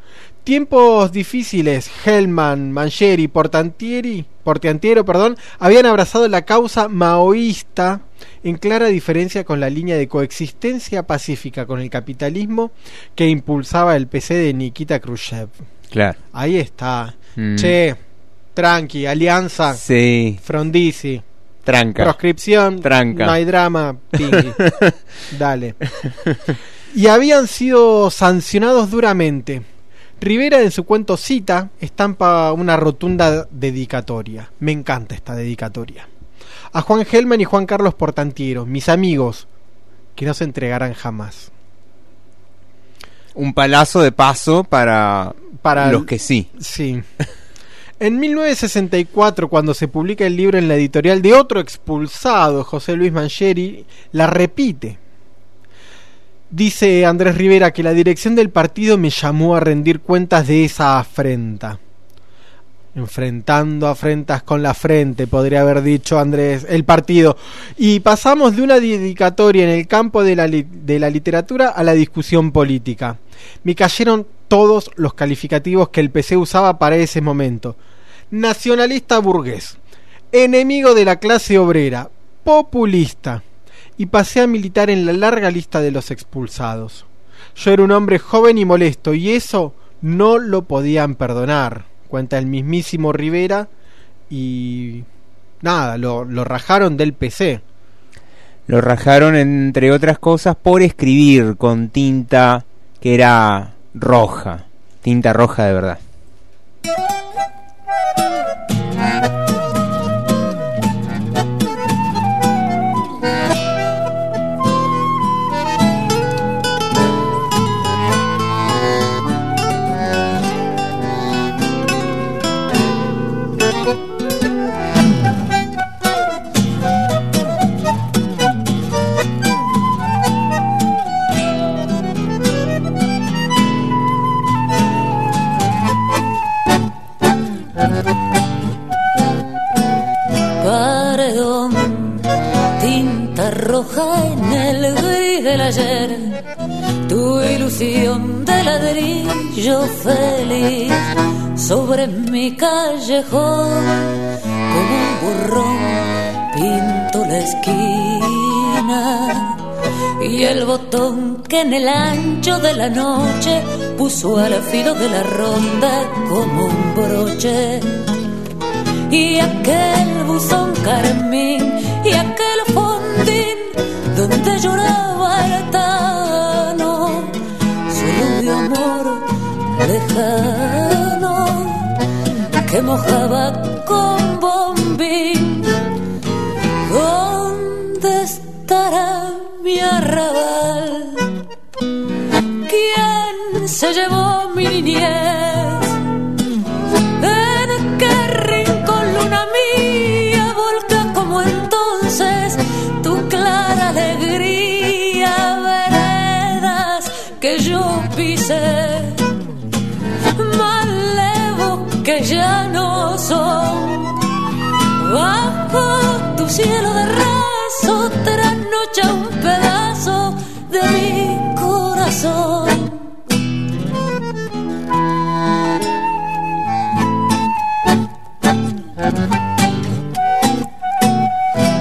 Tiempos difíciles, Hellman, Mangieri, Portantieri, Portantiero, perdón, habían abrazado la causa maoísta en clara diferencia con la línea de coexistencia pacífica con el capitalismo que impulsaba el PC de Nikita Khrushchev. Claro. Ahí está. Mm. Che, tranqui, alianza, Sí. Frondizi, Tranca. proscripción, Tranca. no hay drama, pingui. Dale. Y habían sido sancionados duramente. Rivera en su cuento Cita estampa una rotunda dedicatoria. Me encanta esta dedicatoria. A Juan Gelman y Juan Carlos Portantiero, mis amigos, que no se entregarán jamás. Un palazo de paso para, Para los que sí. Sí. En 1964, cuando se publica el libro en la editorial de otro expulsado, José Luis Mancheri, la repite. Dice Andrés Rivera que la dirección del partido me llamó a rendir cuentas de esa afrenta. Enfrentando afrentas con la frente, podría haber dicho Andrés, el partido. Y pasamos de una dedicatoria en el campo de la, de la literatura a la discusión política. Me cayeron todos los calificativos que el PC usaba para ese momento. Nacionalista burgués, enemigo de la clase obrera, populista. Y pasé a militar en la larga lista de los expulsados. Yo era un hombre joven y molesto y eso no lo podían perdonar, cuenta el mismísimo Rivera y nada, lo, lo rajaron del PC. Lo rajaron, entre otras cosas, por escribir con tinta que era roja. Tinta roja de verdad. Paredón, del ayer, tu ilusión de ladrillo feliz sobre mi callejón, como un burrón pinto la esquina y el botón que en el ancho de la noche puso al filo de la ronda como un broche. Y aquel buzón carmín y aquel donde lloraba el tano solo de amor lejano que mojaba con bombín ¿Dónde estará mi arrabal? ¿Quién se llevó mi niñez? Que ya no son. Bajo tu cielo de raso trasnocha un pedazo de mi corazón.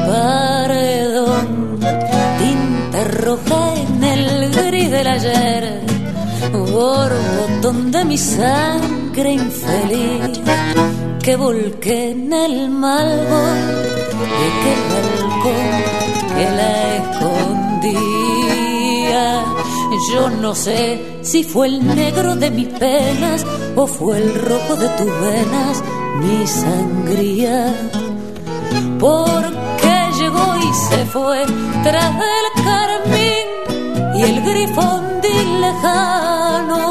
Paredón, tinta roja en el gris del ayer, borbotón de mi sangre infeliz que volqué en el malvón de aquel balcón que la escondía. Yo no sé si fue el negro de mis penas o fue el rojo de tus venas mi sangría. Porque llegó y se fue tras del carmín y el grifondín lejano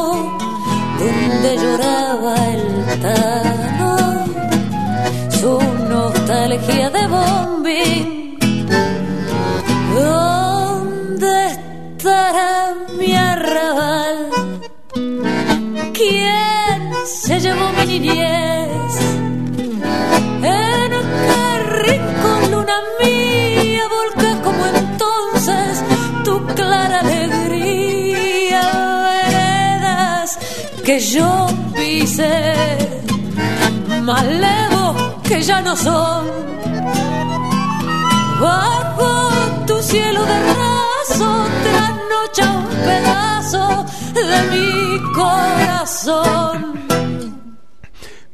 donde lloraba el tano su nostalgia de bombín. ¿Dónde estará mi arrabal? ¿Quién se llevó mi niñez? Que yo pisé, malevos que ya no son. Bajo tu cielo de raso trasnocha un pedazo de mi corazón.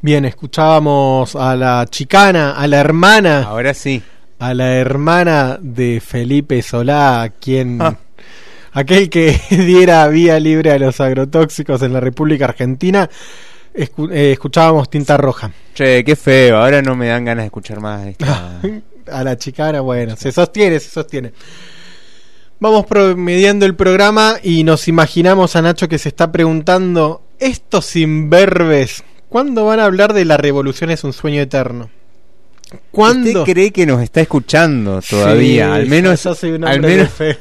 Bien, escuchábamos a la chicana, a la hermana. Ahora sí. A la hermana de Felipe Solá, a quien, Ah. Aquel que diera vía libre a los agrotóxicos en la República Argentina, escu- eh, escuchábamos Tinta Roja. Che, qué feo, ahora no me dan ganas de escuchar más esta... A la chicana, bueno, se sostiene, se sostiene. Vamos promediando el programa y nos imaginamos a Nacho que se está preguntando, estos imberbes, ¿cuándo van a hablar de la revolución es un sueño eterno? ¿Cuándo? ¿Usted cree que nos está escuchando todavía? Sí, al menos... yo soy un al hombre menos- de fe.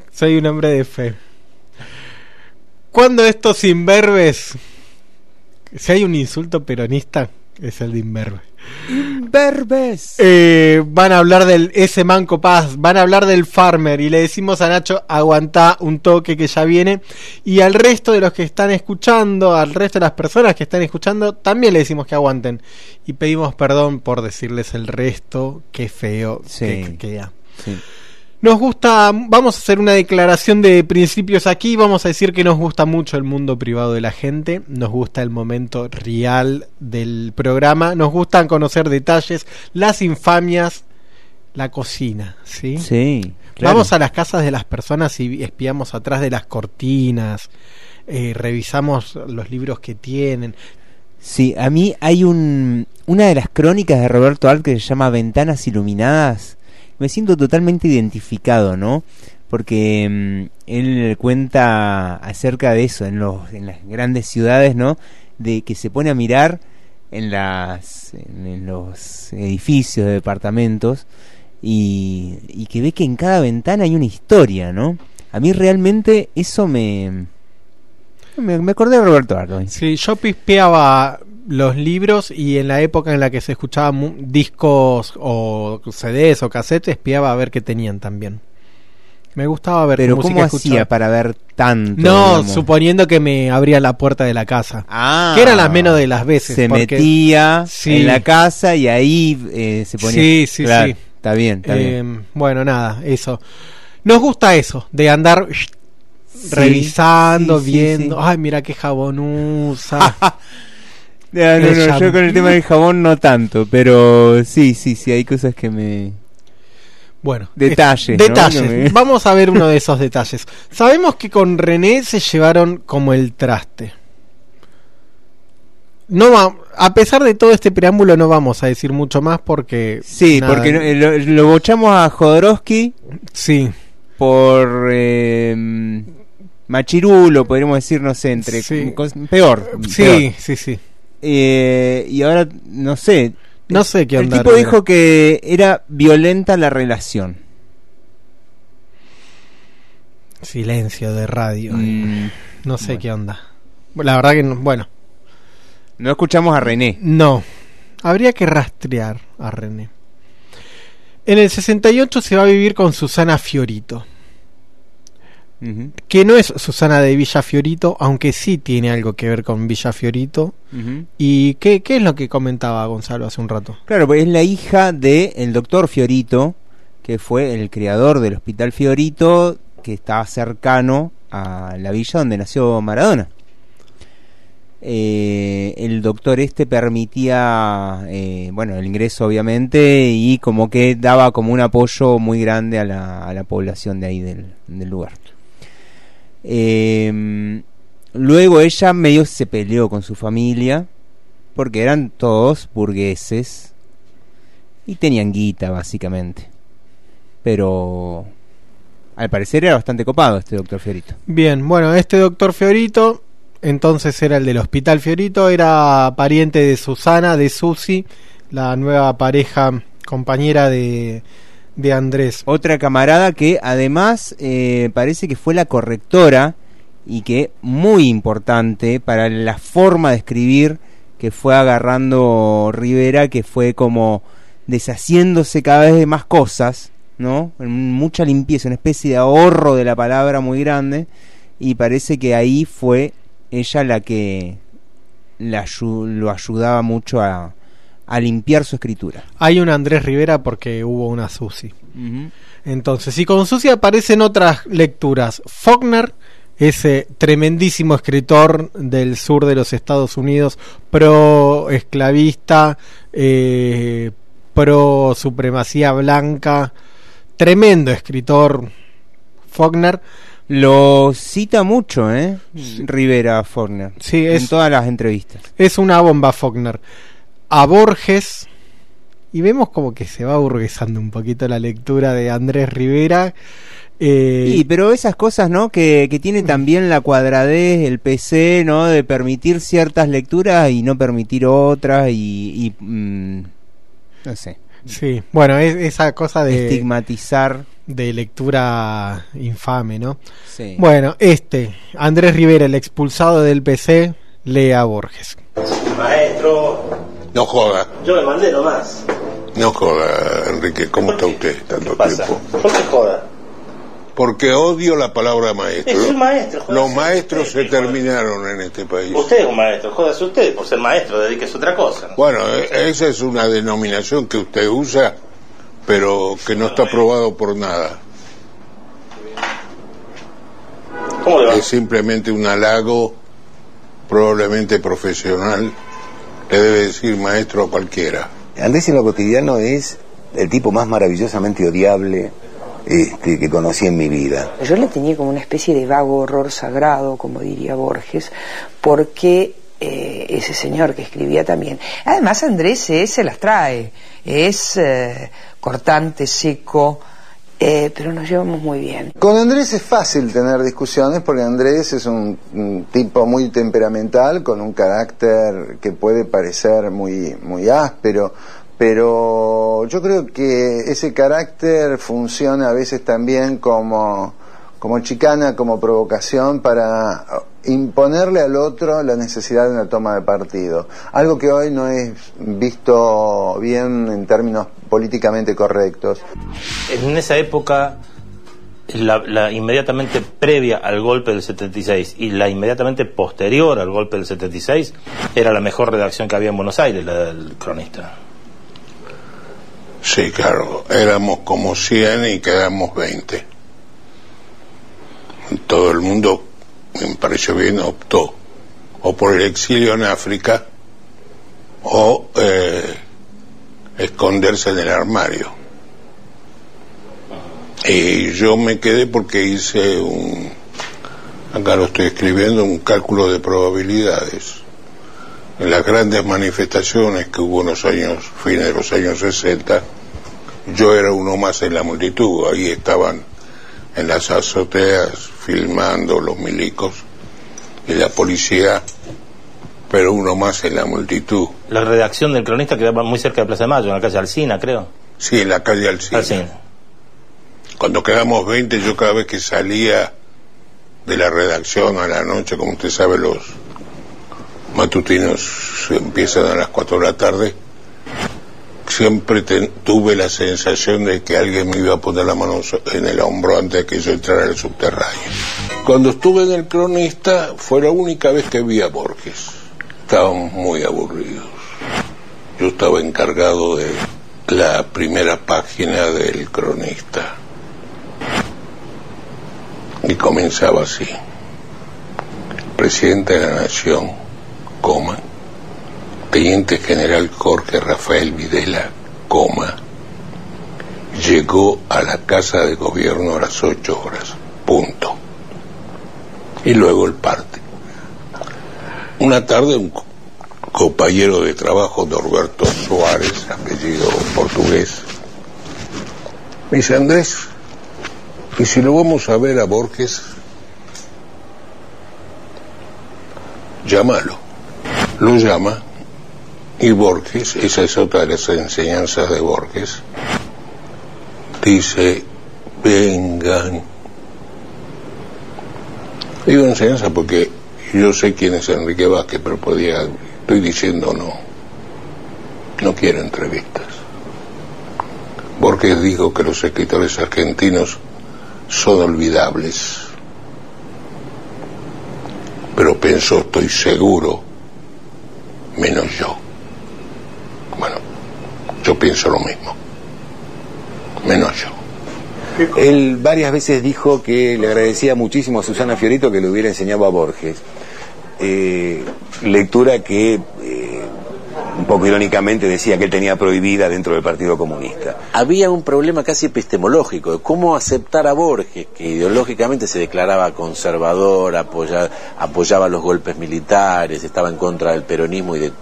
soy un hombre de fe. ¿Cuándo estos imberbes? Si hay un insulto peronista, es el de imberbe. Imberbes. Eh, van a hablar del ese Manco Paz, van a hablar del farmer y le decimos a Nacho aguantá un toque que ya viene y al resto de los que están escuchando, al resto de las personas que están escuchando, también le decimos que aguanten y pedimos perdón por decirles el resto, qué feo que, que queda. Sí. Nos gusta, vamos a hacer una declaración de principios aquí, vamos a decir que nos gusta mucho el mundo privado de la gente, nos gusta el momento real del programa, nos gustan conocer detalles, las infamias, la cocina, ¿sí? Sí, claro. Vamos a las casas de las personas y espiamos atrás de las cortinas, eh, revisamos los libros que tienen. Sí, a mí hay un, una de las crónicas de Roberto Art que se llama Ventanas Iluminadas. Me siento totalmente identificado, ¿no? Porque mm, él cuenta acerca de eso en, los, en las grandes ciudades, ¿no? De que se pone a mirar en, las, en, los edificios de departamentos y, y que ve que en cada ventana hay una historia, ¿no? A mí realmente eso me... Me, acordé de Roberto hoy. Sí, yo pispeaba los libros y en la época en la que se escuchaban discos o CDs o cassettes, espiaba a ver qué tenían también. Me gustaba ver Pero ¿cómo hacía para ver tanto? No, digamos? suponiendo que me abría la puerta de la casa. Ah, que eran las menos de las veces. Se porque- metía Sí. en la casa y ahí eh, se ponía. Sí, sí, Claro, sí. Está bien, está bien. Eh, Bueno, nada, eso. Nos gusta eso, de andar revisando, sí, viendo. Ay, mira qué jabón usa. No, no, yo con el tema del jabón no tanto, pero sí, sí, sí, hay cosas que me... Bueno, Detalles, ¿no? detalles. Me- Vamos a ver uno de esos detalles. Sabemos que con René se llevaron como el traste. No va, a pesar de todo este preámbulo no vamos a decir mucho más porque Sí, nada, porque lo, lo bochamos a Jodorowsky sí por eh, machirulo, podríamos decir, no sé, entre Sí. peor. Sí, peor. sí, sí. Eh, y ahora, no sé. No sé qué El onda, tipo Rivera. dijo que era violenta la relación. Silencio de radio. Mm, no sé qué onda. La verdad que no, bueno, no escuchamos a René. no. Habría que rastrear a René. En el 68 se va a vivir con Susana Fiorito. Que no es Susana de Villa Fiorito, aunque sí tiene algo que ver con Villa Fiorito. ¿Y qué, qué es lo que comentaba Gonzalo hace un rato? Claro, pues es la hija del el doctor Fiorito, que fue el creador del Hospital Fiorito, que estaba cercano a la villa donde nació Maradona. Eh, el doctor este permitía, eh, bueno, el ingreso obviamente y como que daba como un apoyo muy grande a la, a la población de ahí del, del lugar. Eh, luego ella medio se peleó con su familia porque eran todos burgueses y tenían guita básicamente. Pero al parecer era bastante copado este doctor Fiorito. Bien, bueno, este doctor Fiorito, entonces era el del Hospital Fiorito, era pariente de Susana, de Susi, la nueva pareja compañera de, de Andrés. Otra camarada que además eh, parece que fue la correctora y que muy importante para la forma de escribir que fue agarrando Rivera, que fue como deshaciéndose cada vez de más cosas, ¿no? Mucha limpieza, una especie de ahorro de la palabra muy grande y parece que ahí fue ella la que la lo ayudaba mucho a, a limpiar su escritura. Hay un Andrés Rivera porque hubo una Susi. Entonces, y con Susi aparecen otras lecturas. Faulkner, ese tremendísimo escritor del sur de los Estados Unidos, pro esclavista, eh, pro supremacía blanca, tremendo escritor, Faulkner. Lo cita mucho, ¿eh? Rivera Faulkner. Sí, es- En todas las entrevistas. Es una bomba Faulkner. A Borges. Y vemos como que se va burguesando un poquito la lectura de Andrés Rivera. Eh, Sí, pero esas cosas, ¿no? Que, que tiene también la cuadradez, el PC, ¿no? De permitir ciertas lecturas y no permitir otras y... y, mm, no sé. Sí, bueno, es esa cosa de Estigmatizar. de lectura infame, ¿no? Sí. Bueno, este, Andrés Rivera, el expulsado del PC, lee a Borges. Maestro, No joda, yo me mandé nomás. no joda, Enrique. ¿Cómo está usted tanto tiempo? ¿Por qué joda? Porque odio la palabra maestro. Es un maestro, jódase Los maestros se terminaron en este país. Usted es un maestro, jódase usted por ser maestro, dedíquese a otra cosa. ¿no? Bueno, e- esa es una denominación que usted usa, pero que no está aprobado por nada. ¿Cómo le va? Es simplemente un halago, probablemente profesional. Le debe decir maestro a cualquiera. Andrés en lo cotidiano es el tipo más maravillosamente odiable este, que conocí en mi vida. Yo le tenía como una especie de vago horror sagrado, como diría Borges, porque eh, ese señor que escribía también. Además, Andrés es- se las trae, es eh, cortante, seco, eh, pero nos llevamos muy bien. Con Andrés es fácil tener discusiones porque Andrés es un, un tipo muy temperamental, con un carácter que puede parecer muy, muy áspero, pero yo creo que ese carácter funciona a veces también como, como chicana, como provocación para imponerle al otro la necesidad de una toma de partido. Algo que hoy no es visto bien en términos políticamente correctos. En esa época, la, la inmediatamente previa al golpe del 76 y la inmediatamente posterior al golpe del 76 era la mejor redacción que había en Buenos Aires, la del cronista. Sí, claro, éramos como 100 y quedamos 20. Todo el mundo, me pareció bien, optó o por el exilio en África o eh, esconderse en el armario. Y yo me quedé porque hice un, acá lo estoy escribiendo, un cálculo de probabilidades. En las grandes manifestaciones que hubo en los años, fines de los años 60, yo era uno más en la multitud. Ahí estaban en las azoteas filmando los milicos y la policía, pero uno más en la multitud. La redacción del cronista quedaba muy cerca de Plaza de Mayo, en la calle Alcina, creo. Sí, en la calle Alcina. Alsina. Cuando quedamos 20, yo cada vez que salía de la redacción a la noche, como usted sabe, los matutinos empiezan a las 4 de la tarde, siempre tuve la sensación de que alguien me iba a poner la mano en el hombro antes de que yo entrara al subterráneo. Cuando estuve en el cronista fue la única vez que vi a Borges. Estábamos muy aburridos. Yo estaba encargado de la primera página del cronista. Y comenzaba así. Presidente de la Nación, coma. Teniente General Jorge Rafael Videla, coma. Llegó a la Casa de Gobierno a las ocho horas. Punto. Y luego el parte. Una tarde un co- compañero de trabajo, Norberto Suárez, apellido portugués, me dice, Andrés, y si lo vamos a ver a Borges, llámalo. Lo llama y Borges, esa es otra de las enseñanzas de Borges, dice, vengan. Digo enseñanza porque yo sé quién es Enrique Vázquez, pero podía, estoy diciendo no. No quiero entrevistas. Borges dijo que los escritores argentinos son olvidables. Pero pensó, estoy seguro, menos yo. Bueno, yo pienso lo mismo. Menos yo. Él varias veces dijo que le agradecía muchísimo a Susana Fiorito que le hubiera enseñado a Borges. Eh, lectura que eh, un poco irónicamente decía que él tenía prohibida dentro del Partido Comunista. Había un problema casi epistemológico de cómo aceptar a Borges, que ideológicamente se declaraba conservador, apoya- apoyaba los golpes militares, estaba en contra del peronismo y de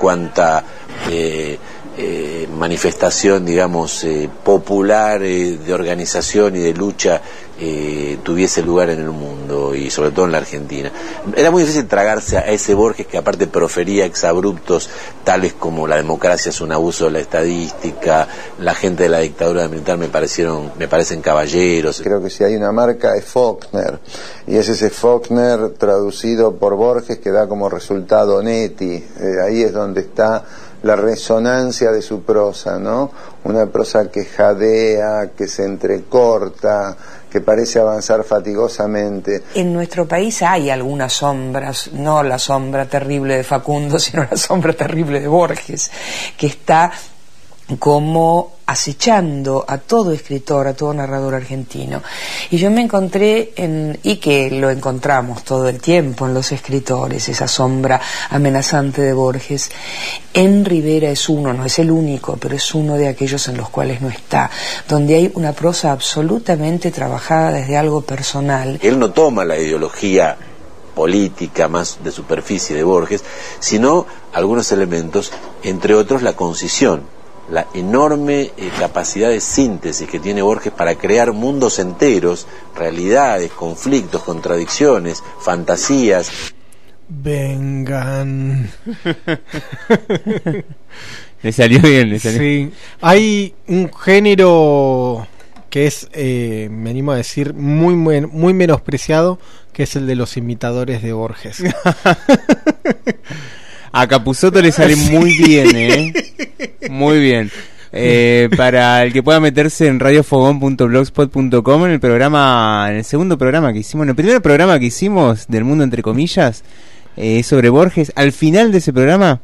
cuánta eh, eh, manifestación, digamos, eh, popular eh, de organización y de lucha eh, tuviese lugar en el mundo y sobre todo en la Argentina. Era muy difícil tragarse a ese Borges que aparte profería exabruptos tales como la democracia es un abuso de la estadística, la gente de la dictadura militar me parecieron, me parecen caballeros. Creo que si hay una marca es Faulkner y es ese Faulkner traducido por Borges que da como resultado Netti. Eh, ahí es donde está la resonancia de su prosa, ¿no? Una prosa que jadea, que se entrecorta, que parece avanzar fatigosamente. En nuestro país hay algunas sombras, no la sombra terrible de Facundo, sino la sombra terrible de Borges, que está como acechando a todo escritor, a todo narrador argentino. Y yo me encontré en, y que lo encontramos todo el tiempo en los escritores, esa sombra amenazante de Borges. En Rivera es uno, no es el único, pero es uno de aquellos en los cuales no está, donde hay una prosa absolutamente trabajada desde algo personal. Él no toma la ideología política más de superficie de Borges, sino algunos elementos, entre otros la concisión, la enorme eh, capacidad de síntesis que tiene Borges para crear mundos enteros, realidades, conflictos, contradicciones, fantasías. Vengan. Le salió bien, le salió. Sí. Hay un género que es, eh, me animo a decir, muy, muy, muy menospreciado, que es el de los imitadores de Borges. A Capuzoto le sale Sí. muy bien, ¿eh? Muy bien. Eh, para el que pueda meterse en radiofogón.blogspot.com en el programa, en el segundo programa que hicimos, en el primer programa que hicimos del mundo entre comillas, eh, sobre Borges, al final de ese programa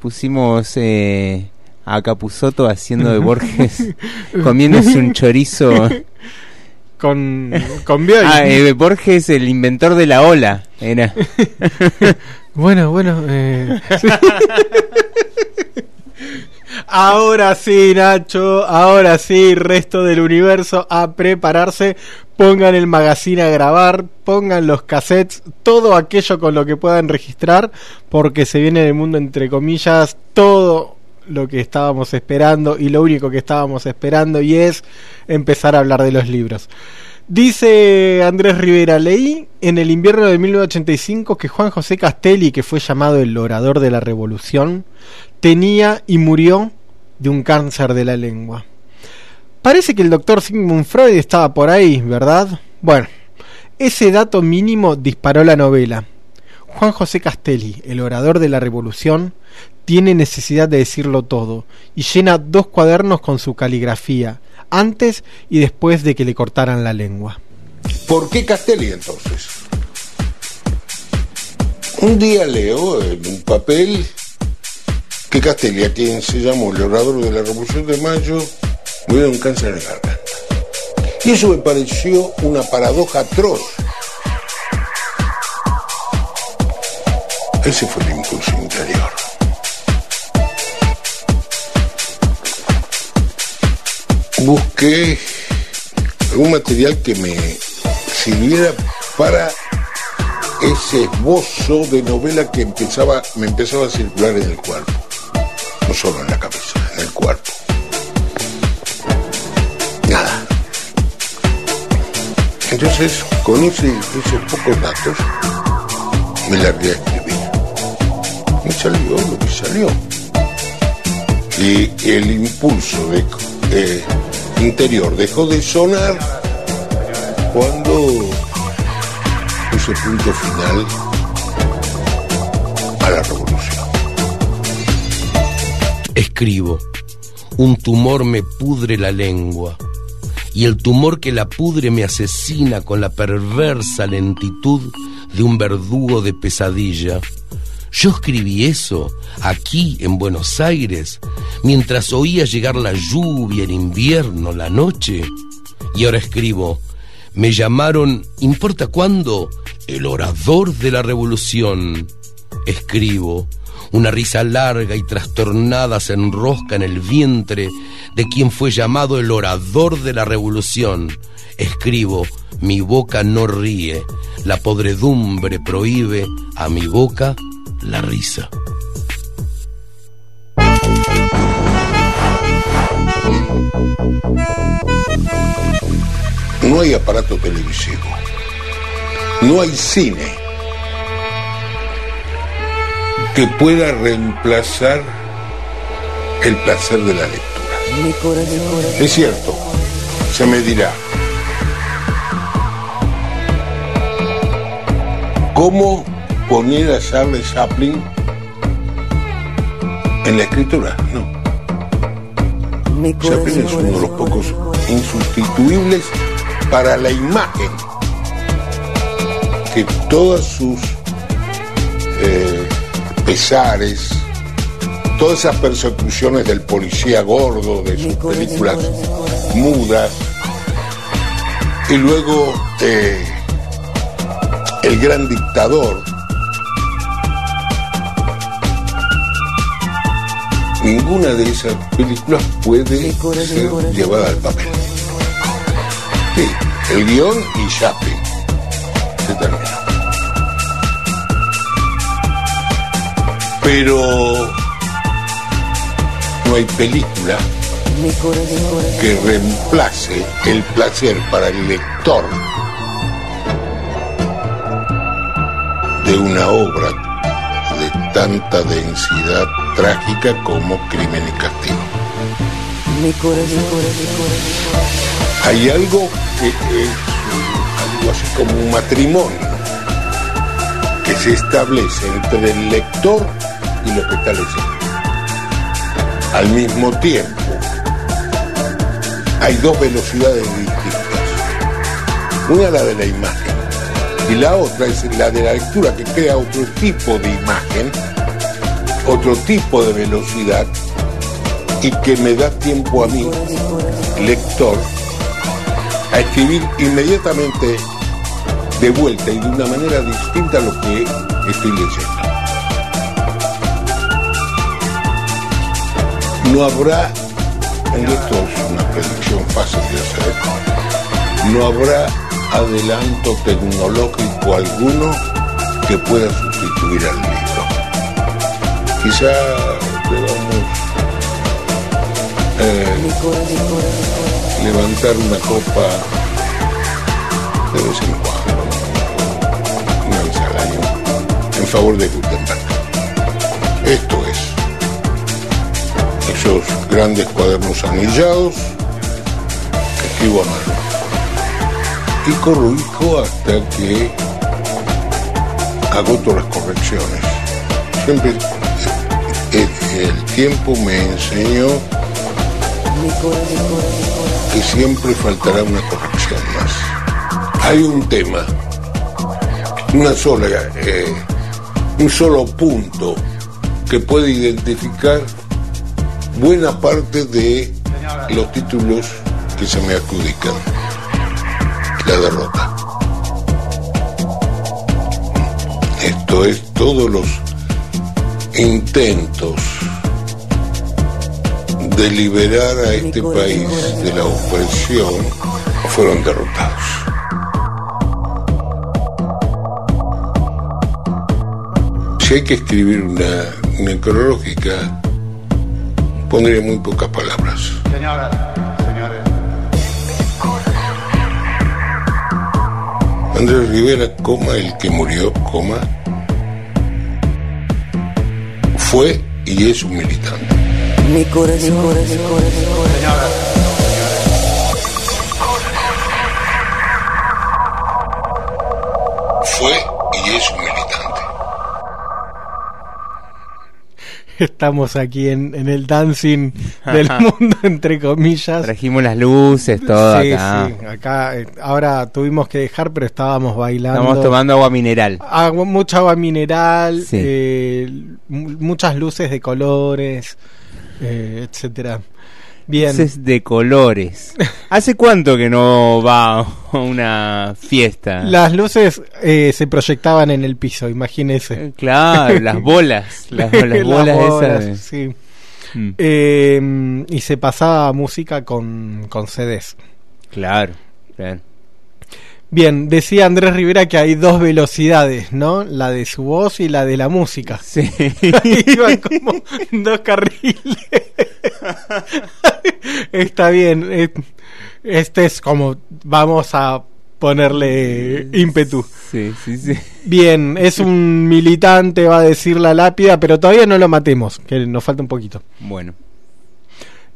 pusimos eh, a Capuzoto haciendo de Borges, comiéndose un chorizo. Con, con Bioy. Ah, eh, Borges, el inventor de la ola, era. Bueno, bueno. eh, sí. Ahora sí, Nacho. Ahora sí, resto del universo a prepararse. Pongan el magazine a grabar. Pongan los cassettes. Todo aquello con lo que puedan registrar. Porque se viene el mundo, entre comillas, todo lo que estábamos esperando y lo único que estábamos esperando y es empezar a hablar de los libros. Dice Andrés Rivera, leí en el invierno de 1985 que Juan José Castelli, que fue llamado el orador de la revolución, tenía y murió de un cáncer de la lengua. Parece que el doctor Sigmund Freud estaba por ahí, ¿verdad? Bueno, ese dato mínimo disparó la novela. Juan José Castelli, el orador de la revolución, tiene necesidad de decirlo todo y llena dos cuadernos con su caligrafía, antes y después de que le cortaran la lengua. ¿Por qué Castelli entonces? Un día leo en un papel que Castelli, a quien se llamó el orador de la Revolución de Mayo, murió de un cáncer de garganta. Y eso me pareció una paradoja atroz. Ese fue el impulso interior. Busqué algún material que me sirviera para ese esbozo de novela que me empezaba a circular en el cuerpo. No solo en la cabeza, en el cuerpo. Nada. Entonces, con ese- esos pocos datos, me largué a escribir. Me salió lo que salió. Y el impulso de, interior dejó de sonar cuando puse punto final a la revolución. Escribo, un tumor me pudre la lengua y el tumor que la pudre me asesina con la perversa lentitud de un verdugo de pesadilla. Yo escribí eso aquí en Buenos Aires mientras oía llegar la lluvia, el invierno, la noche. Y ahora escribo, me llamaron, ¿importa cuándo? El orador de la revolución. Escribo, Una risa larga y trastornada se enrosca en el vientre de quien fue llamado el orador de la revolución. Escribo, mi boca no ríe, la podredumbre prohíbe a mi boca la risa. No hay aparato televisivo. No hay cine que pueda reemplazar el placer de la lectura. Es cierto, se me dirá. ¿Cómo poner a Charles Chaplin en la escritura? No. Chaplin es uno de los pocos insustituibles para la imagen que todas sus eh, pesares, todas esas persecuciones del policía gordo, de sus películas mudas, y luego eh, el gran dictador, ninguna de esas películas puede ser llevada al papel. Sí, el guion y Chaplin. Se terminó. Pero no hay película que reemplace el placer para el lector de una obra de tanta densidad trágica como Crimen y Castigo. Hay algo que es algo así como un matrimonio que se establece entre el lector y lo que está leyendo. Al mismo tiempo, hay dos velocidades distintas. Una la de la imagen y la otra es la de la lectura que crea otro tipo de imagen, otro tipo de velocidad y que me da tiempo a mí, lector, a escribir inmediatamente de vuelta y de una manera distinta a lo que estoy leyendo. No habrá, y esto es una predicción fácil de hacer, no habrá adelanto tecnológico alguno que pueda sustituir al libro. Quizá debamos eh, levantar una copa de vez en cuando, una vez al año, en favor de Gutenberg. Esto es, esos grandes cuadernos anillados que escribo a mano y corrijo hasta que agoto las correcciones. Tiempo me enseñó que siempre faltará una corrección más. Hay un tema, una sola, eh, un solo punto que puede identificar buena parte de los títulos que se me adjudican. La derrota. Esto es todos los intentos de liberar a este país de la opresión fueron derrotados. Si hay que escribir una necrológica, pondría muy pocas palabras. Señora, señores. Andrés Rivera, coma, el que murió, coma, fue y es un militante. Mi corazón, mi corazón, mi corazón. Fue y es un militante. Estamos aquí en, en el dancing del mundo, entre comillas. Trajimos las luces, todo Sí, acá. sí, acá eh, ahora tuvimos que dejar, pero estábamos bailando. Estamos tomando agua mineral. Agua- mucha agua mineral, Sí. eh, mu- muchas luces de colores, eh, etcétera. Bien. Luces de colores. ¿Hace cuánto que no va a una fiesta? Las luces eh, se proyectaban en el piso, imagínese. Eh, Claro, las bolas. Las, las Las bolas esas. sí. Mm. Eh, y se pasaba música con, con CDs. Claro, claro. Bien, decía Andrés Rivera que hay dos velocidades, ¿no? La de su voz y la de la música. Sí. Iban como dos carriles. Está bien. Este es como vamos a ponerle ímpetu. Sí, sí, sí. Bien, es un militante, va a decir la lápida, pero todavía no lo matemos, que nos falta un poquito. Bueno.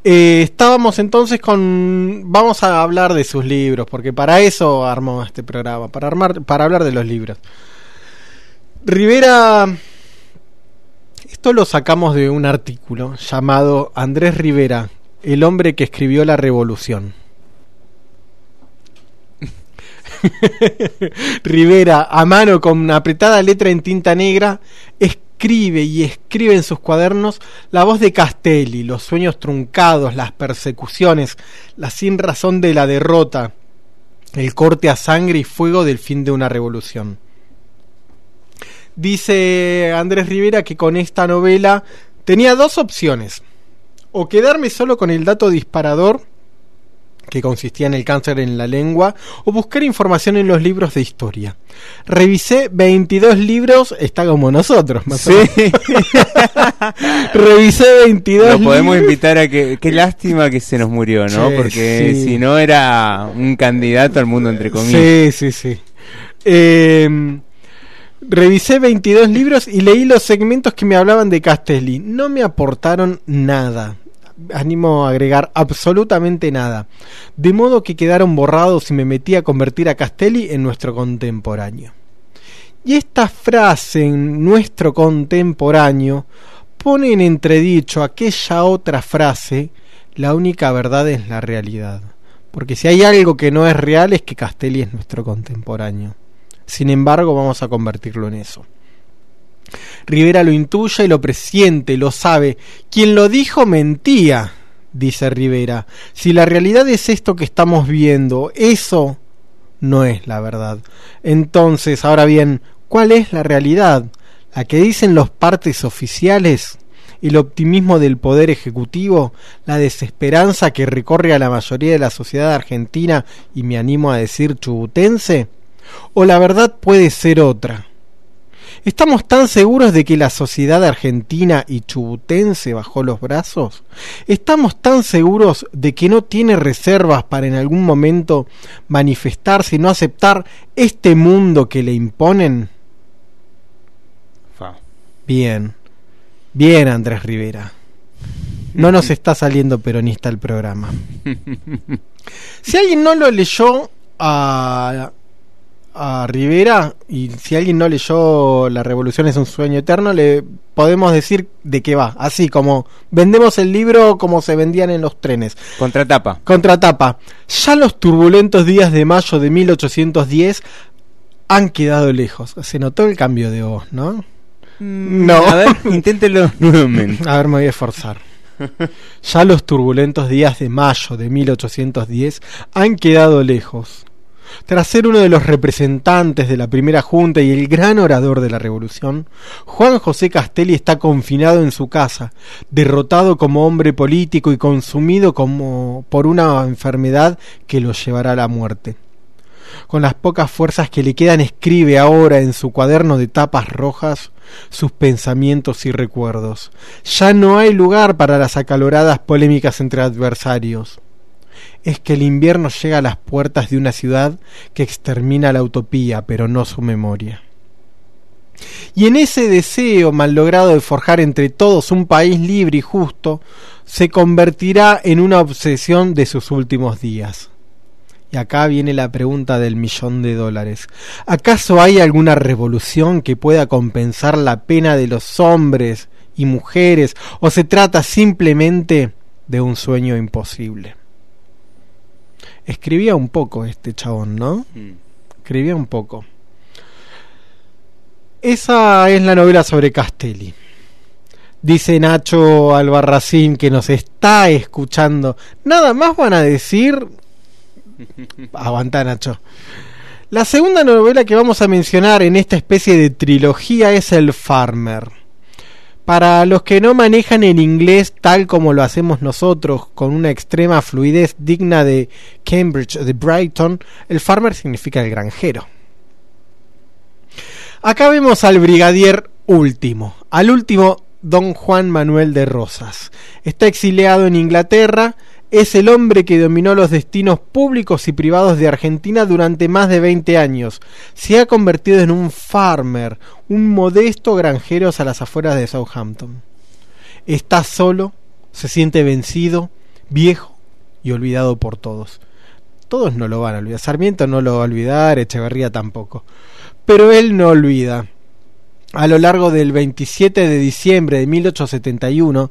Eh, estábamos entonces con. Vamos a hablar de sus libros, porque para eso armó este programa, para, armar, para hablar de los libros. Rivera. Esto lo sacamos de un artículo llamado Andrés Rivera, el hombre que escribió la revolución. Rivera, a mano con una apretada letra en tinta negra, escribe y escribe en sus cuadernos la voz de Castelli, los sueños truncados, las persecuciones, la sin razón de la derrota, el corte a sangre y fuego del fin de una revolución. Dice Andrés Rivera que con esta novela tenía dos opciones. O quedarme solo con el dato disparador, que consistía en el cáncer en la lengua, o buscar información en los libros de historia. Revisé 22 libros, está como nosotros, más o Sí. menos. Revisé 22 Lo podemos libros. invitar a que. Qué lástima que se nos murió, ¿no? Sí, Porque sí. si no era un candidato al mundo, entre comillas. Sí, sí, sí. Eh, revisé 22 libros y leí los segmentos que me hablaban de Castelli. No me aportaron nada. Animo a agregar absolutamente nada. De modo que quedaron borrados y me metí a convertir a Castelli en nuestro contemporáneo. Y esta frase en nuestro contemporáneo pone en entredicho aquella otra frase, la única verdad es la realidad. Porque si hay algo que no es real es que Castelli es nuestro contemporáneo. Sin embargo, vamos a convertirlo en eso. Rivera lo intuye, lo presiente, lo sabe. Quien lo dijo mentía, dice Rivera. Si la realidad es esto que estamos viendo, eso no es la verdad. Entonces, ahora bien, ¿cuál es la realidad? ¿La que dicen los partes oficiales? ¿El optimismo del poder ejecutivo? ¿La desesperanza que recorre a la mayoría de la sociedad argentina y me animo a decir chubutense? ¿O la verdad puede ser otra? ¿Estamos tan seguros de que la sociedad argentina y chubutense bajó los brazos? ¿Estamos tan seguros de que no tiene reservas para en algún momento manifestarse y no aceptar este mundo que le imponen? Bien, bien Andrés Rivera. No nos está saliendo peronista el programa. Si alguien no lo leyó a, a Rivera y si alguien no leyó La Revolución es un sueño eterno, le podemos decir de qué va. Así como vendemos el libro como se vendían en los trenes. Contratapa. Contratapa. Ya los turbulentos días de mayo de 1810 han quedado lejos. Se notó el cambio de voz, ¿no? No. A ver, inténtelo nuevamente. A ver, me voy a esforzar. Ya los turbulentos días de mayo de 1810 han quedado lejos. Tras ser uno de los representantes de la primera junta y el gran orador de la revolución, Juan José Castelli está confinado en su casa, derrotado como hombre político y consumido como por una enfermedad que lo llevará a la muerte. Con las pocas fuerzas que le quedan escribe ahora en su cuaderno de tapas rojas sus pensamientos y recuerdos. Ya no hay lugar para las acaloradas polémicas entre adversarios. Es que el invierno llega a las puertas de una ciudad que extermina la utopía, pero no su memoria. Y en ese deseo mal logrado de forjar entre todos un país libre y justo, se convertirá en una obsesión de sus últimos días. Y acá viene la pregunta del millón de dólares. ¿Acaso hay alguna revolución que pueda compensar la pena de los hombres y mujeres o se trata simplemente de un sueño imposible? Escribía un poco este chabón, ¿no? Escribía un poco. Esa es la novela sobre Castelli. Dice Nacho Albarracín que nos está escuchando. Nada más van a decir. Aguanta, Nacho. La segunda novela que vamos a mencionar en esta especie de trilogía es El Farmer. Para los que no manejan el inglés tal como lo hacemos nosotros, con una extrema fluidez digna de Cambridge de Brighton, el farmer significa el granjero. Acá vemos al brigadier último, al último don Juan Manuel de Rosas. Está exiliado en Inglaterra, es el hombre que dominó los destinos públicos y privados de Argentina durante más de 20 años. Se ha convertido en un farmer, un modesto granjero a las afueras de Southampton. Está solo, se siente vencido, viejo y olvidado por todos. Todos no lo van a olvidar. Sarmiento no lo va a olvidar, Echeverría tampoco. Pero él no olvida. A lo largo del 27 de diciembre de 1871,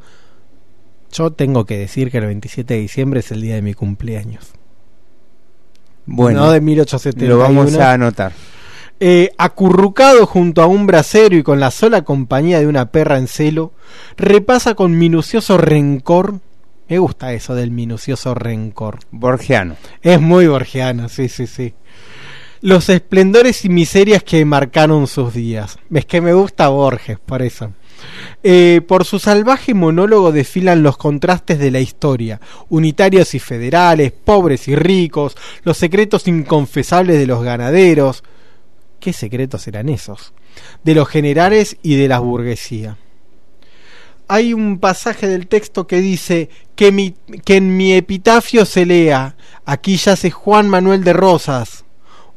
yo tengo que decir que el 27 de diciembre es el día de mi cumpleaños. Bueno, no de 1871. lo vamos a anotar. Eh, acurrucado junto a un brasero y con la sola compañía de una perra en celo, repasa con minucioso rencor. Me gusta eso del minucioso rencor. Borgiano. Es muy borgiano, sí, sí, sí. Los esplendores y miserias que marcaron sus días. Es que me gusta Borges, por eso. Eh, por su salvaje monólogo desfilan los contrastes de la historia, unitarios y federales, pobres y ricos, los secretos inconfesables de los ganaderos. ¿Qué secretos eran esos? De los generales y de la burguesía. Hay un pasaje del texto que dice que, en mi epitafio se lea, aquí yace Juan Manuel de Rosas,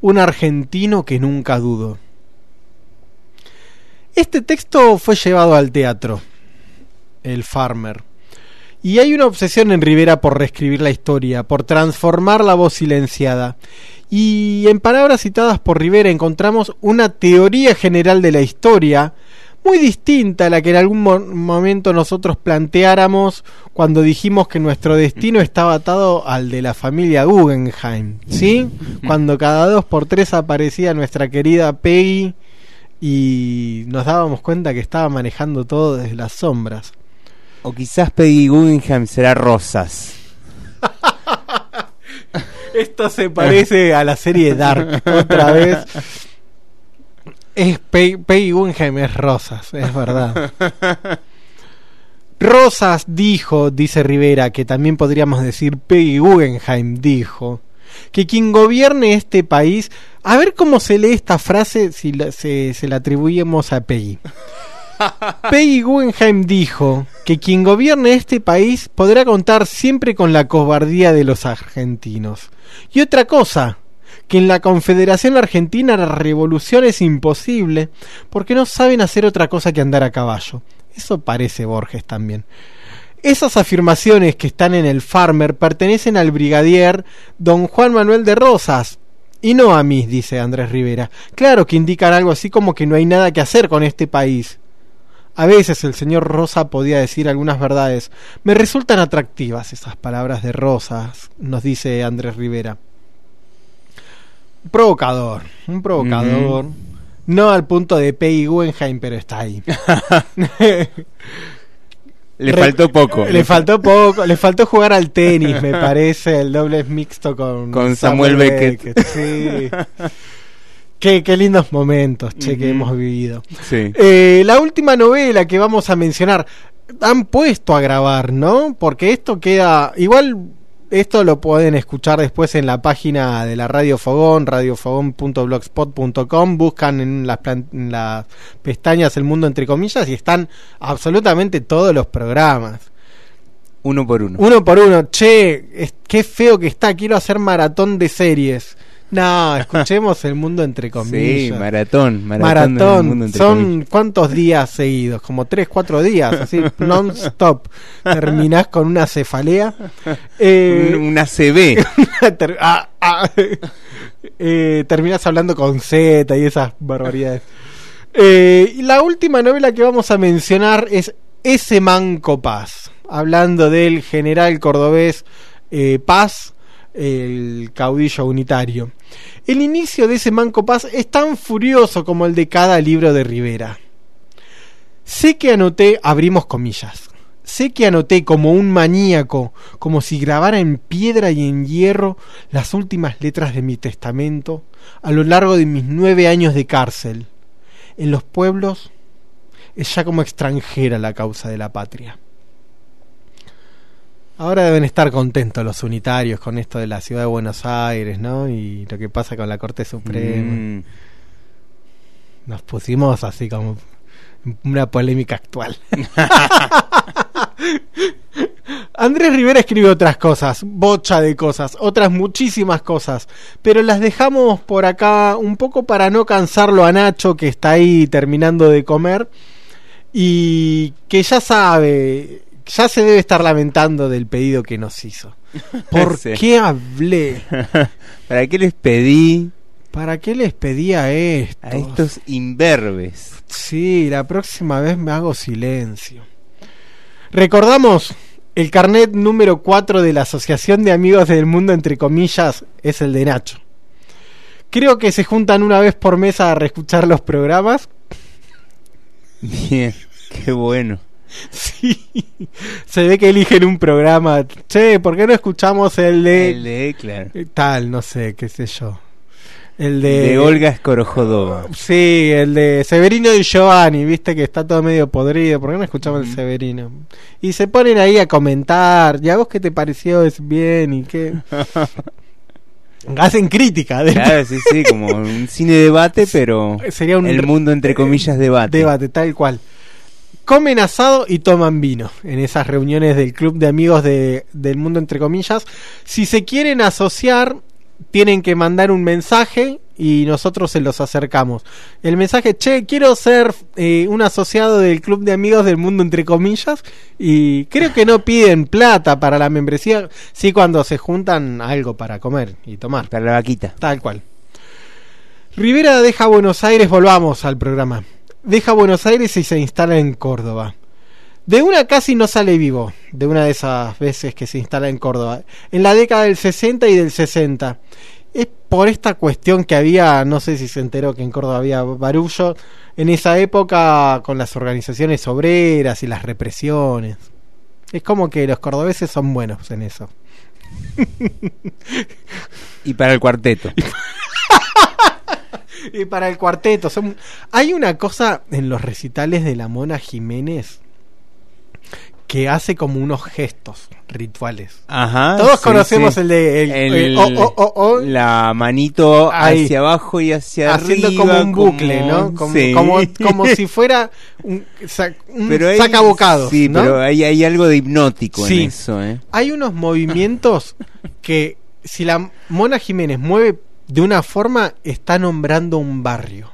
un argentino que nunca dudo. Este texto fue llevado al teatro, El Farmer. Y hay una obsesión en Rivera por reescribir la historia, por transformar la voz silenciada. Y en palabras citadas por Rivera encontramos una teoría general de la historia, muy distinta a la que en algún momento nosotros planteáramos cuando dijimos que nuestro destino estaba atado al de la familia Guggenheim, ¿sí? Cuando cada dos por tres aparecía nuestra querida Peggy y nos dábamos cuenta que estaba manejando todo desde las sombras. O quizás Peggy Guggenheim será Rosas. Esto se parece a la serie Dark otra vez. Es Peggy Guggenheim es Rosas, es verdad. Rosas dijo, dice Rivera, que también podríamos decir Peggy Guggenheim dijo, que quien gobierne este país, a ver cómo se lee esta frase si se, se la atribuimos a Peggy. Peggy Guggenheim dijo que quien gobierne este país podrá contar siempre con la cobardía de los argentinos. Y otra cosa, que en la Confederación Argentina la revolución es imposible porque no saben hacer otra cosa que andar a caballo. Eso parece Borges también. Esas afirmaciones que están en el Farmer pertenecen al brigadier don Juan Manuel de Rosas, y no a mí, dice Andrés Rivera. Claro que indican algo así como que no hay nada que hacer con este país. A veces el señor Rosa podía decir algunas verdades. Me resultan atractivas esas palabras de Rosas, nos dice Andrés Rivera. Provocador, un provocador. No al punto de Peggy Guggenheim, pero está ahí. le faltó poco. Le faltó poco. Le faltó jugar al tenis, me parece, el doble mixto con, con Samuel, Beckett. Sí. Qué, qué, lindos momentos, che, que hemos vivido. Sí. Eh, la última novela que vamos a mencionar, han puesto a grabar, ¿no? Porque esto queda. Igual esto lo pueden escuchar después en la página de la Radio Fogón, radiofogón.blogspot.com. Buscan en las, en las pestañas El Mundo entre comillas y están absolutamente todos los programas. Uno por uno. Uno por uno. Che, es, qué feo que está. Quiero hacer maratón de series. No, escuchemos el mundo entre comillas. Sí, maratón, maratón. maratón. Son cuántos días seguidos, como tres, cuatro días, así non-stop. Terminás con una cefalea. Eh, una CB. ah, ah, eh, terminás hablando con Z y esas barbaridades. Eh, y la última novela que vamos a mencionar es Ese Manco Paz, hablando del general cordobés Paz el caudillo unitario. El inicio de ese Manco Paz es tan furioso como el de cada libro de Rivera. Sé que anoté, abrimos comillas, sé que anoté como un maníaco, como si grabara en piedra y en hierro las últimas letras de mi testamento a lo largo de mis nueve años de cárcel. En los pueblos es ya como extranjera la causa de la patria. Ahora deben estar contentos los unitarios con esto de la ciudad de Buenos Aires, ¿no? Y lo que pasa con la Corte Suprema. Mm. Nos pusimos así como una polémica actual. Andrés Rivera escribe otras cosas, bocha de cosas, otras muchísimas cosas, pero las dejamos por acá un poco para no cansarlo a Nacho que está ahí terminando de comer y que ya sabe, ya se debe estar lamentando del pedido que nos hizo. ¿Por Sí. qué hablé? ¿Para qué les pedí ¿Para qué les pedía esto? a estos imberbes? Sí, la próxima vez me hago silencio. Recordamos, el carnet número 4 de la Asociación de Amigos del Mundo, entre comillas, es el de Nacho. Creo que se juntan una vez por mes a reescuchar los programas. Bien, qué bueno. Sí, se ve que eligen un programa. Che, ¿por qué no escuchamos el de... El de, claro. Tal, no sé, qué sé yo. El de... De Olga Escorojodova. Sí, el de Severino y Giovanni, viste que está todo medio podrido. ¿Por qué no escuchamos el Severino? Y se ponen ahí a comentar. ¿Y a vos qué te pareció? ¿Es bien? ¿Y qué? Hacen crítica. de- Claro, sí, sí, como un cine debate, pero Sería un el mundo entre comillas debate. Debate, tal cual. Comen asado y toman vino en esas reuniones del club de amigos de- del mundo entre comillas. Si se quieren asociar, tienen que mandar un mensaje y nosotros se los acercamos. El mensaje, che, quiero ser eh, un asociado del club de amigos del mundo entre comillas y creo que no piden plata para la membresía, sí cuando se juntan algo para comer y tomar. Para la vaquita. Tal cual. Rivera deja Buenos Aires, volvamos al programa. Deja Buenos Aires y se instala en Córdoba. De una casi no sale vivo, de una de esas veces que se instala en Córdoba. En la década del 60 y del 60. Es por esta cuestión que había, no sé si se enteró que en Córdoba había barullo, en esa época con las organizaciones obreras y las represiones. Es como que los cordobeses son buenos en eso. Y para el cuarteto. Y para el cuarteto, son... hay una cosa en los recitales de la Mona Jiménez que hace como unos gestos rituales. Ajá. Todos sí, conocemos sí. el de el- El- el oh, oh, oh, la manito Ahí. hacia abajo y hacia haciendo arriba. como un bucle, ¿no? Como, sí. como, como si fuera un, sa- un Pero hay- sacabocados, Sí, ¿no? pero hay, hay algo de hipnótico en eso, ¿eh? Hay unos movimientos que si la Mona Jiménez mueve de una forma está nombrando un barrio.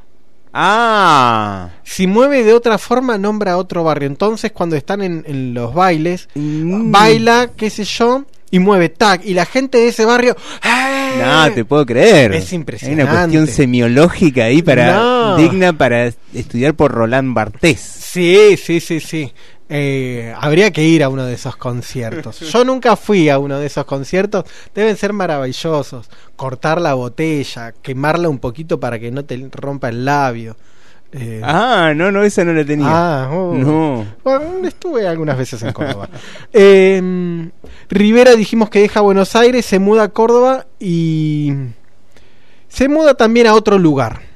Ah. Si mueve de otra forma, nombra otro barrio. Entonces, cuando están en, en los bailes, Mm. baila, qué sé yo, y mueve tac. Y la gente de ese barrio. ¡eh! No, te puedo creer. Es Hay impresionante. una cuestión semiológica ahí para No. digna para estudiar por Roland Barthes. Sí, sí, sí, sí. Eh, habría que ir a uno de esos conciertos. Yo nunca fui a uno de esos conciertos. Deben ser maravillosos. Cortar la botella, quemarla un poquito para que no te rompa el labio. Eh, Ah, no, no, esa no la tenía. Ah, oh. No. Bueno, estuve algunas veces en Córdoba. Eh, Rivera dijimos que deja Buenos Aires, se muda a Córdoba y se muda también a otro lugar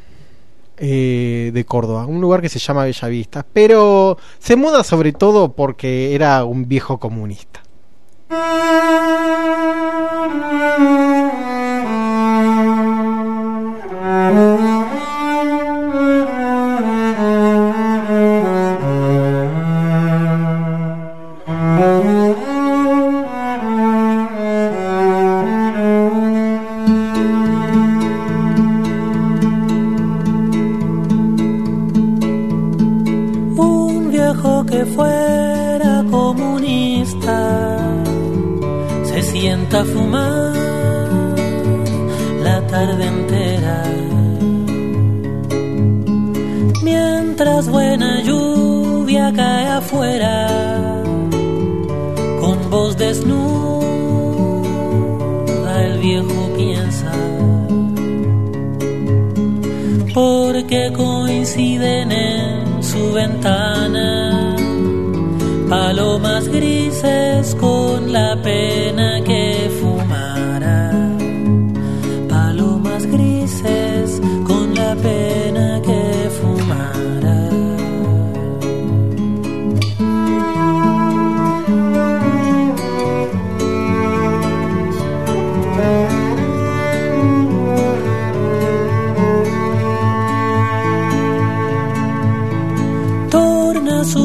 eh, de Córdoba, un lugar que se llama Bellavista, pero se muda sobre todo porque era un viejo comunista. en su ventana, palomas grises con la pena que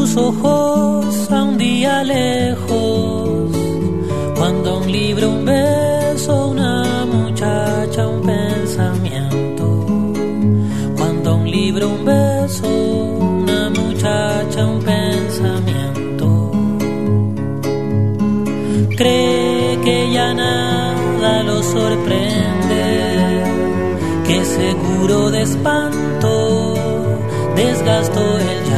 Sus ojos a un día lejos, cuando un libro, un beso, una muchacha, un pensamiento. Cuando un libro, un beso, una muchacha, un pensamiento. Cree que ya nada lo sorprende, que seguro de espanto desgastó el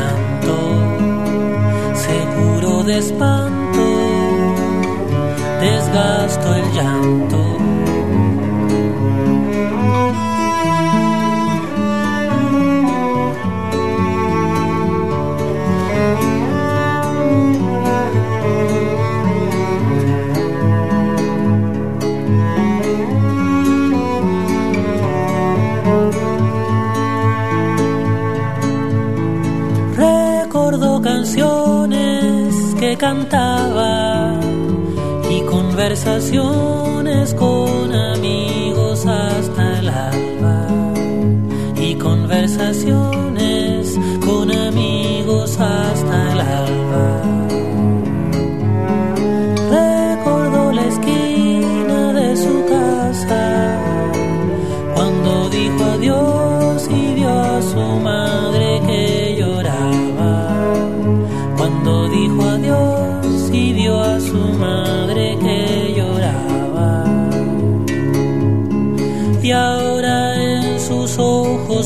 espanto, desgastó el llanto. Cantaba y conversaciones con amigos hasta el alba. Y conversaciones con amigos hasta el alba.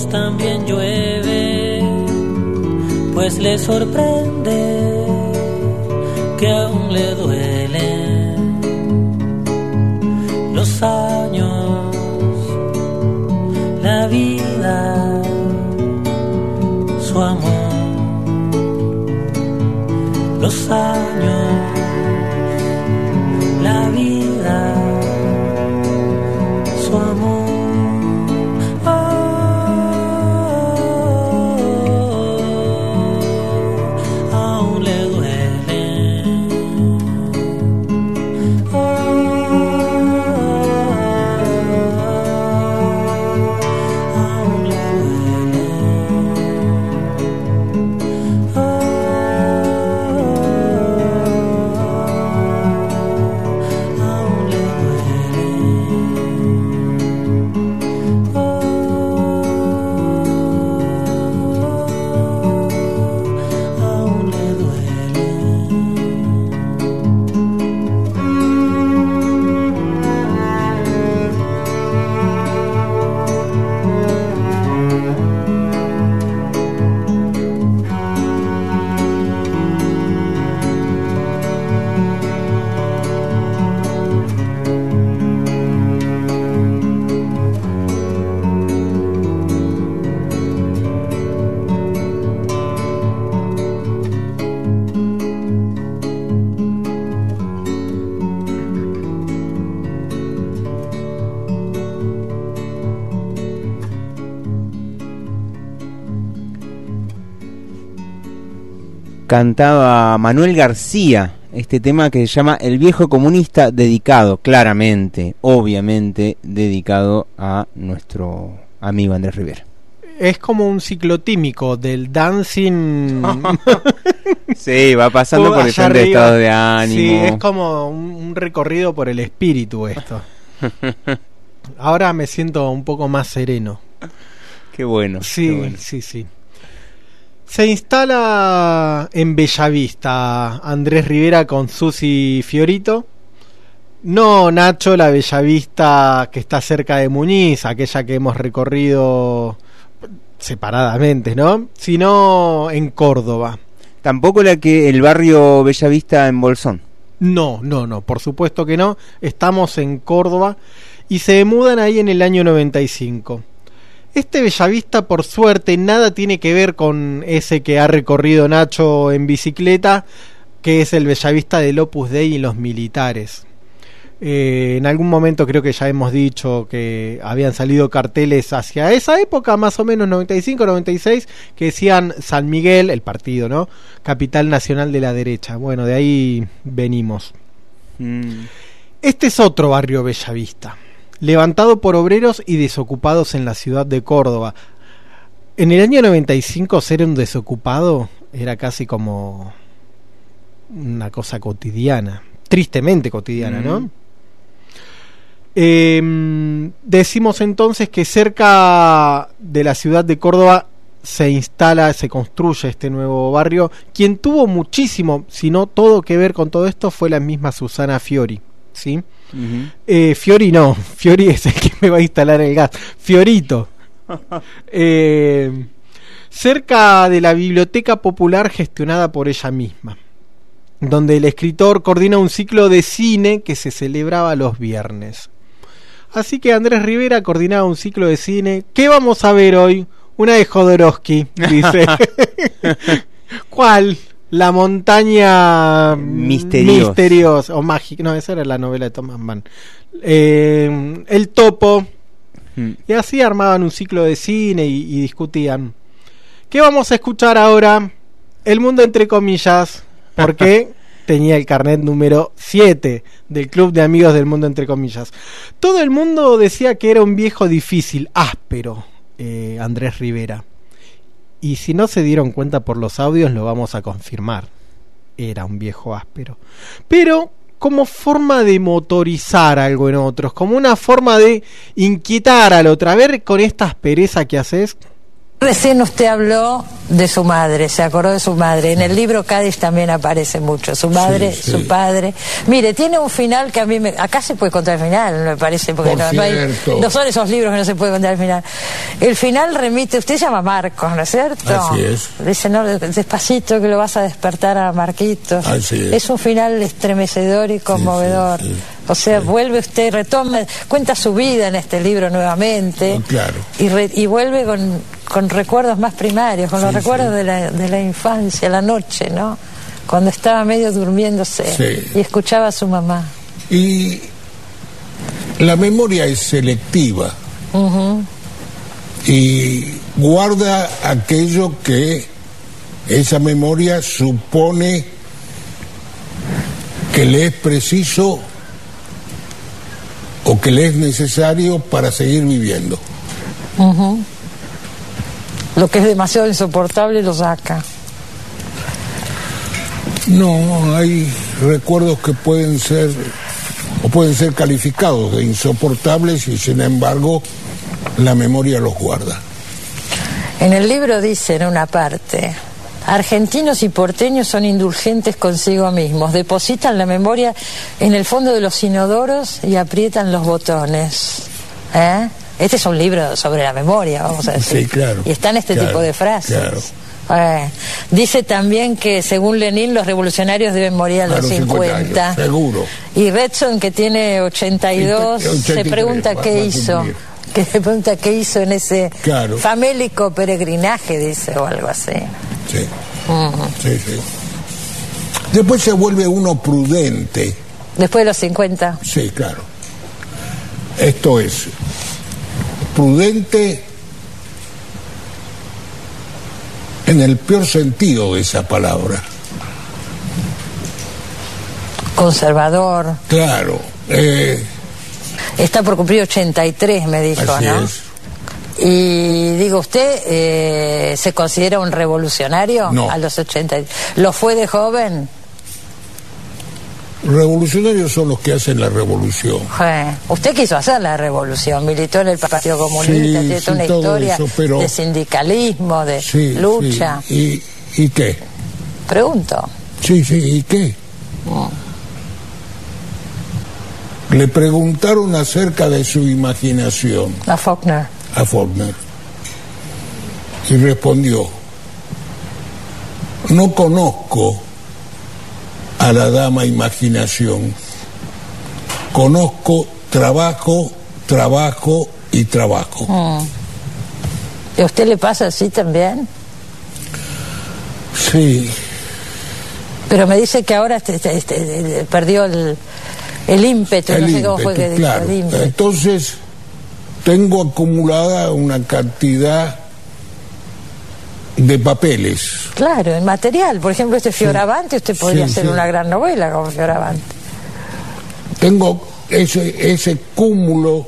También llueve, pues le sorprende que aún le duelen los años la vida, su amor, los años, cantaba Manuel García este tema que se llama El viejo comunista dedicado, claramente, obviamente, dedicado a nuestro amigo Andrés Rivera. Es como un ciclotímico del dancing. Sí, va pasando por diferentes arriba. estados de ánimo. Sí, es como un, un recorrido por el espíritu esto. Ahora me siento un poco más sereno. Qué bueno. Sí, qué bueno. sí, sí. Se instala en Bellavista Andrés Rivera con Susi Fiorito. No, Nacho, la Bellavista que está cerca de Muñiz, aquella que hemos recorrido separadamente, ¿no? Sino en Córdoba. Tampoco la que el barrio Bellavista en Bolsón. No, no, no, por supuesto que no. Estamos en Córdoba y se mudan ahí en el año 95. Este Bellavista, por suerte, nada tiene que ver con ese que ha recorrido Nacho en bicicleta, que es el Bellavista del Opus Dei y los militares. Eh, en algún momento creo que ya hemos dicho que habían salido carteles hacia esa época, más o menos 95, 96, que decían San Miguel, el partido, ¿no? Capital nacional de la derecha. Bueno, de ahí venimos. Mm. Este es otro barrio Bellavista, levantado por obreros y desocupados en la ciudad de Córdoba. En el año 95 ser un desocupado era casi como una cosa cotidiana, tristemente cotidiana, ¿no? Mm. Eh, decimos entonces que cerca de la ciudad de Córdoba se instala, se construye este nuevo barrio. Quien tuvo muchísimo, si no todo que ver con todo esto, fue la misma Susana Fiori. ¿sí? Eh, Fiori no, Fiori es el que me va a instalar el gas. Fiorito. Eh, cerca de la Biblioteca Popular gestionada por ella misma, donde el escritor coordina un ciclo de cine que se celebraba los viernes. Así que Andrés Rivera coordinaba un ciclo de cine. ¿Qué vamos a ver hoy? Una de Jodorowsky, dice. ¿Cuál? La montaña Misteriosa. misteriosa o mágica. No, esa era la novela de Thomas Mann. Eh, el topo. Mm. Y así armaban un ciclo de cine y, y discutían. ¿Qué vamos a escuchar ahora? El mundo entre comillas. Porque tenía el carnet número 7 del Club de Amigos del Mundo entre comillas. Todo el mundo decía que era un viejo difícil, áspero, eh, Andrés Rivera. Y si no se dieron cuenta por los audios, lo vamos a confirmar. Era un viejo áspero. Pero como forma de motorizar algo en otros, como una forma de inquietar al otro. A ver con esta aspereza que haces. Recién usted habló de su madre, se acordó de su madre. En el libro Cádiz también aparece mucho. Su madre, Sí, sí. su padre. Mire, tiene un final que a mí me. Acá se puede contar el final, me parece, porque Por no, no hay- cierto. no son esos libros que no se puede contar el final. El final remite. Usted se llama Marcos, ¿no es cierto? Así es. Dice, no, despacito que lo vas a despertar a Marquitos. Así es. un final estremecedor y conmovedor. O sea, vuelve usted, retoma, cuenta su vida en este libro nuevamente Claro. y, re- y vuelve con, con recuerdos más primarios, con los Sí, recuerdos de la, de la infancia, la noche, ¿no? Cuando estaba medio durmiéndose Sí. y escuchaba a su mamá. Y la memoria es selectiva y guarda aquello que esa memoria supone que le es preciso o que le es necesario para seguir viviendo. Ujú. Lo que es demasiado insoportable lo saca. No, hay recuerdos que pueden ser o pueden ser calificados de insoportables y sin embargo la memoria los guarda. En el libro dice en una parte, argentinos y porteños son indulgentes consigo mismos, depositan la memoria en el fondo de los inodoros y aprietan los botones. ¿Eh? Este es un libro sobre la memoria, vamos a decir. Sí, claro. Y están este Claro, tipo de frases. claro. Eh, dice también que según Lenin los revolucionarios deben morir a A los los 50. 50 años, seguro. Y Redson, que tiene 82, se 83, pregunta va- qué a hizo. Que se pregunta qué hizo en ese Claro. famélico peregrinaje, dice, o algo así. Sí, sí, sí. Después se vuelve uno prudente. Después de los 50. Sí, claro. Esto es prudente en el peor sentido de esa palabra. Conservador. Claro. eh, Está por cumplir 83, me dijo, así ¿no? es. Y digo, ¿usted eh, se considera un revolucionario No. a los 80? ¿Lo fue de joven? Revolucionarios son los que hacen la revolución. Usted quiso hacer la revolución, militó en el Partido Comunista, Sí, tiene sí, toda una historia eso, pero- de sindicalismo, de Sí, lucha. ¿Y, ¿Y qué? Pregunto. Sí, sí, ¿y qué? Le preguntaron acerca de su imaginación A Faulkner. a Faulkner y respondió, no conozco a la dama imaginación, conozco trabajo, trabajo y trabajo. Mm. ¿Y a usted le pasa así también? Sí, Pero me dice que ahora este, este, este, perdió el, el ímpetu, El no sé cómo fue que claro. el ímpetu. Entonces, tengo acumulada una cantidad de papeles. Claro, en material. Por ejemplo, este Fioravante, usted podría Sí, hacer sí. una gran novela como Fioravante. Tengo ese, ese cúmulo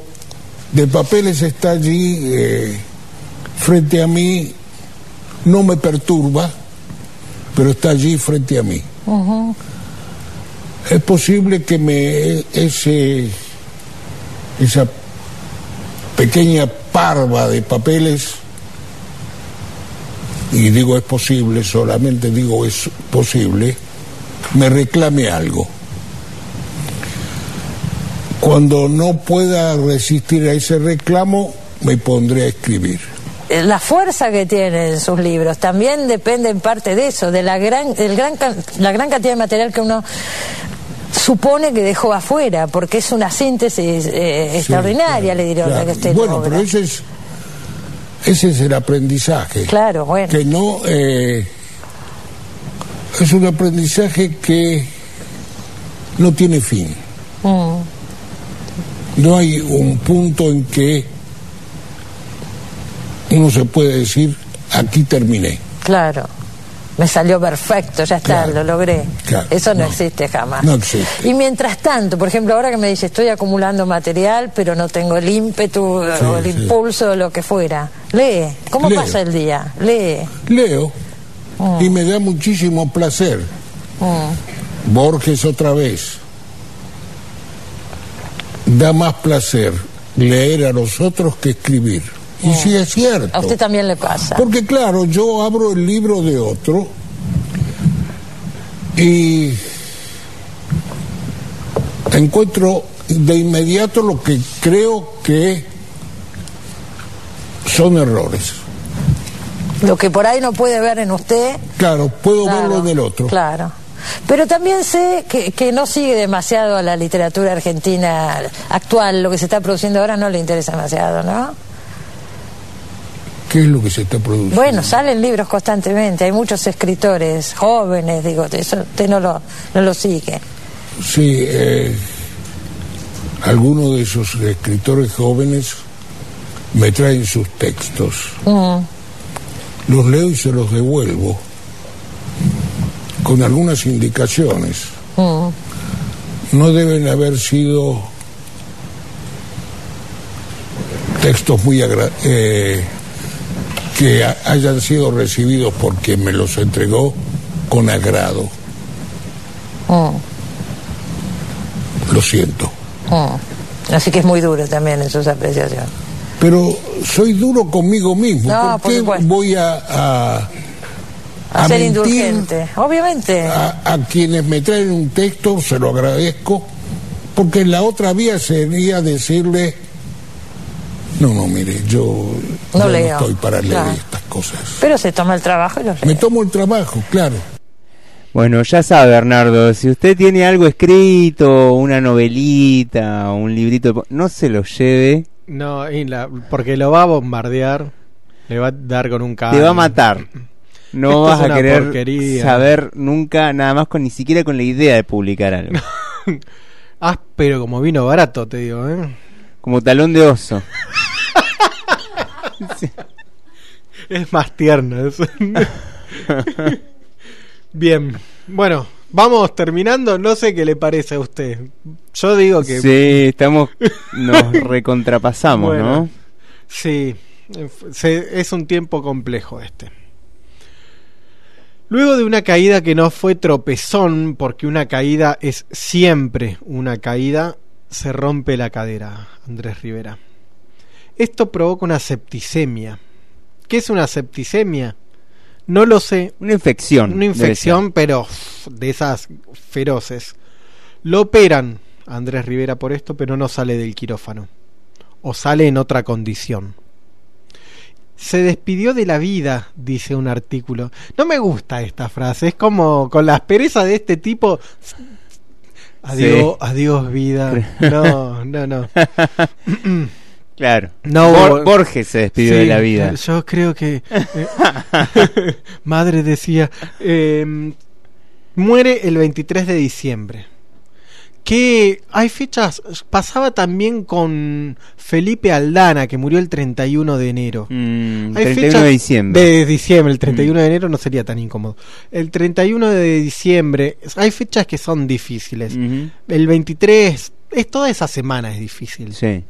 de papeles está allí eh, frente a mí, no me perturba, pero está allí frente a mí. Es posible que me ese esa pequeña parva de papeles y digo es posible, solamente digo es posible, me reclame algo. Cuando no pueda resistir a ese reclamo, me pondré a escribir. Eh, La fuerza que tienen sus libros también depende en parte de eso, de la gran, del gran, la gran cantidad de material que uno supone que dejó afuera, porque es una síntesis eh, extraordinaria, le diré Claro. que usted Bueno, pero ese es ese es el aprendizaje. Claro, bueno. Que no eh, es un aprendizaje que no tiene fin. Mm. No hay un punto en que uno se puede decir aquí terminé. Claro. Me salió perfecto, ya está, lo logré. Claro, Eso no, no. existe jamás. No existe. Y mientras tanto, por ejemplo, ahora que me dice, estoy acumulando material, pero no tengo el ímpetu o el sí. impulso o lo que fuera. Lee. ¿Cómo Leo. pasa el día? Lee. Leo Mm. y me da muchísimo placer. Mm. Borges otra vez. Da más placer leer a los otros que escribir. Y sí es cierto. A usted también le pasa. Porque claro, yo abro el libro de otro y encuentro de inmediato lo que creo que son errores. Lo que por ahí no puede ver en usted. Claro, puedo Claro, verlo en el otro. Claro. Pero también sé que, que no sigue demasiado a la literatura argentina actual. Lo que se está produciendo ahora no le interesa demasiado, ¿no? ¿Qué es lo que se está produciendo? Bueno, salen libros constantemente. Hay muchos escritores jóvenes, digo, eso usted no lo, no lo sigue. Sí, eh, algunos de esos escritores jóvenes me traen sus textos. Mm. Los leo y se los devuelvo con algunas indicaciones. Mm. No deben haber sido textos muy agra- eh, que ha- hayan sido recibidos por quien me los entregó con agrado. Mm. Lo siento. Mm. Así que es muy duro también en sus apreciaciones. Pero soy duro conmigo mismo. No, ¿Por qué por voy a, a, A, ser mentir indulgente. Obviamente. a, a quienes me traen un texto? Se lo agradezco. Porque la otra vía sería decirle, no, no, mire, yo No yo leo. estoy para leer Claro. estas cosas. Pero se toma el trabajo y lo Me tomo el trabajo, claro. Bueno, ya sabe, Bernardo, si usted tiene algo escrito, una novelita, un librito, no se lo lleve, No, y la- porque lo va a bombardear, le va a dar con un te cable. va a matar. No Esto vas a querer porquería. saber nunca, nada más con ni siquiera con la idea de publicar algo. Áspero como vino barato, te digo, ¿eh? Como talón de oso. Es más tierno eso. Bien, bueno, vamos terminando. No sé qué le parece a usted. Yo digo que. Sí, estamos, nos recontrapasamos, Bueno, ¿no? Sí, se- es un tiempo complejo este. Luego de una caída que no fue tropezón, porque una caída es siempre una caída, se rompe la cadera, Andrés Rivera. Esto provoca una septicemia. ¿Qué es una septicemia? No lo sé. Una infección. Una infección, pero de esas feroces. Lo operan Andrés Rivera por esto, pero no sale del quirófano. O sale en otra condición. Se despidió de la vida, dice un artículo. No me gusta esta frase, es como con la aspereza de este tipo. Adiós, Sí. adiós vida. No, no, no. Claro. No, Bor- Borges se despidió Sí, de la vida. Yo creo que. eh, madre decía. eh, Muere el 23 de diciembre. Que hay fechas, pasaba también con Felipe Aldana, que murió el 31 de enero. Mm, Hay 31 fechas de diciembre. De diciembre, el 31 de enero no sería tan incómodo. El 31 de diciembre, hay fechas que son difíciles. El 23, es toda esa semana es difícil. Sí.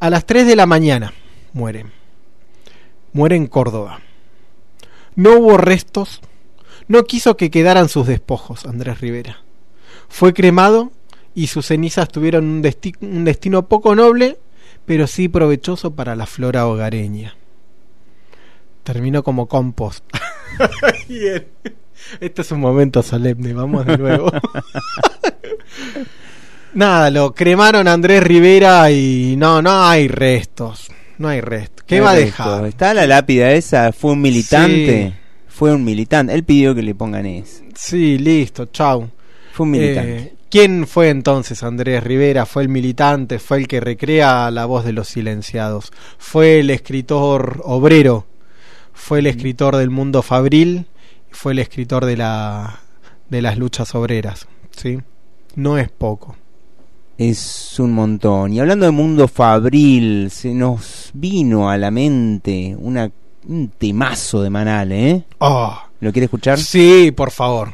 A las 3 de la mañana muere. Muere en Córdoba. No hubo restos. No quiso que quedaran sus despojos, Andrés Rivera. Fue cremado y sus cenizas tuvieron un, desti- un destino poco noble, pero sí provechoso para la flora hogareña. Terminó como compost. Bien. Este es un momento solemne, vamos de nuevo. Nada, lo cremaron a Andrés Rivera y no, no hay restos. No hay restos. ¿Qué va a dejar? Está la lápida esa, fue un militante. Fue un militante. Él pidió que le pongan eso. Sí, listo, chau. Fue un militante. Eh, ¿Quién fue entonces Andrés Rivera? Fue el militante, fue el que recrea la voz de los silenciados, fue el escritor obrero, fue el escritor del mundo fabril, fue el escritor de la de las luchas obreras, ¿sí? No es poco. Es un montón. Y hablando de mundo fabril, se nos vino a la mente una, un temazo de Manal, ¿eh? Oh, ¿Lo quiere escuchar? sí, por favor.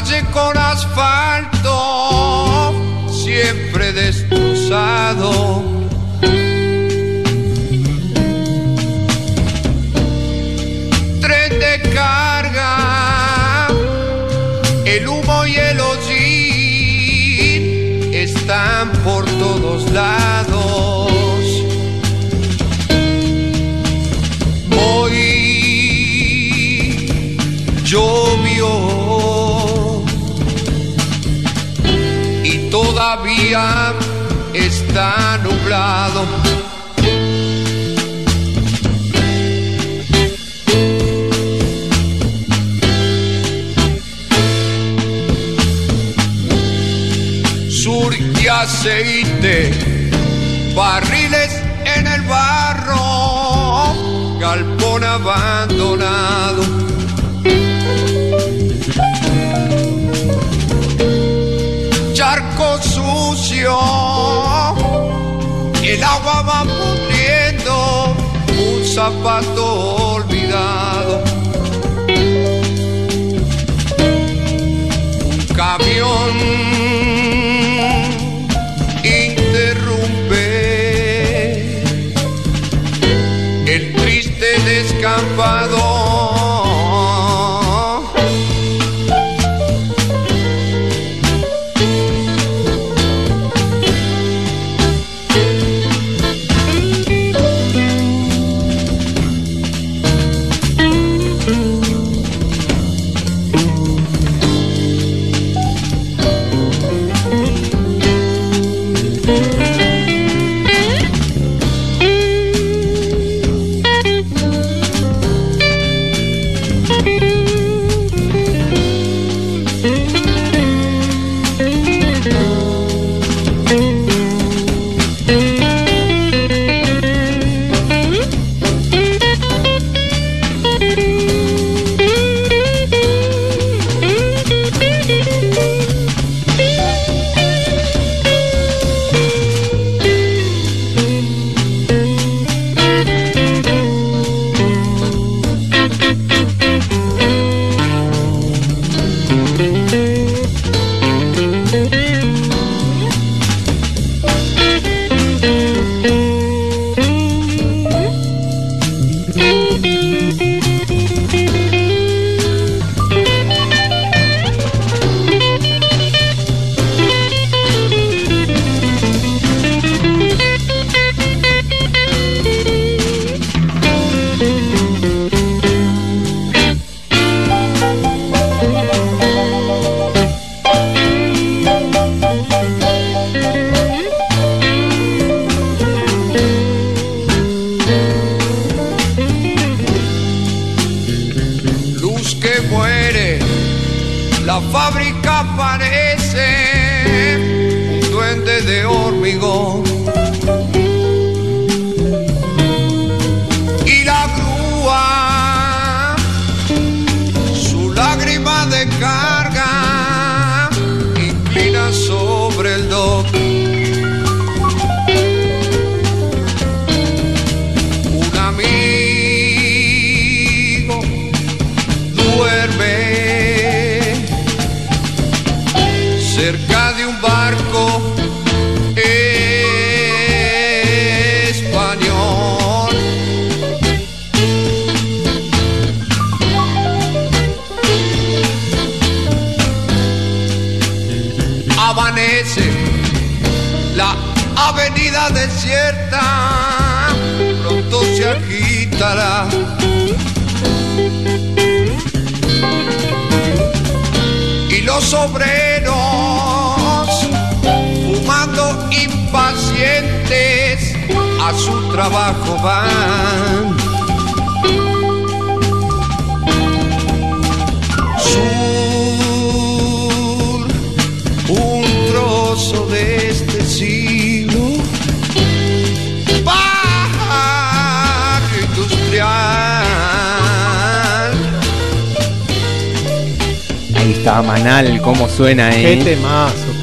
Calle con asfalto, siempre destrozado. Está nublado. Surge aceite, barriles en el barro, galpón abandonado. El agua va pudriendo, un zapato olvidado. Un camión interrumpe el triste descampado.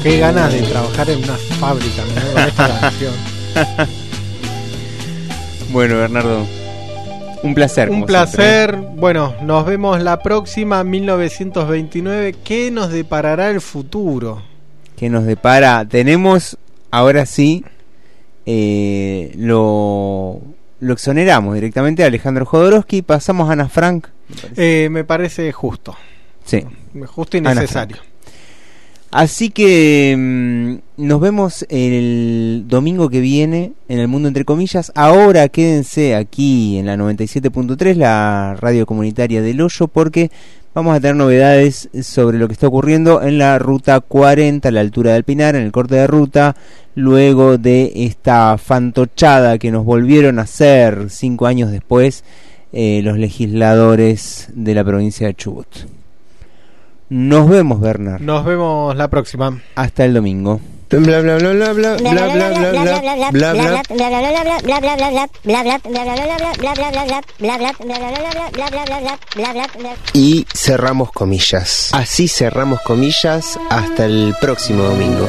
Qué ganas de trabajar en una fábrica ¿no? con esta canción. bueno, Bernardo, un placer. Un placer. Bueno, nos vemos la próxima, 1929. ¿Qué nos deparará el futuro? Que nos depara. Tenemos, ahora sí, eh, lo, lo exoneramos directamente a Alejandro Jodorowsky. Pasamos a Ana Frank. Eh, me parece justo. Sí. Justo y necesario. Así que mm, nos vemos el domingo que viene en el mundo entre comillas. Ahora quédense aquí en la 97.3, la radio comunitaria del Hoyo, porque vamos a tener novedades sobre lo que está ocurriendo en la ruta 40 a la altura del Pinar, en el corte de ruta, luego de esta fantochada que nos volvieron a hacer cinco años después eh, los legisladores de la provincia de Chubut. Nos vemos, Bernard. Nos vemos la próxima. Hasta el domingo. Y cerramos comillas. Así cerramos comillas hasta el próximo domingo.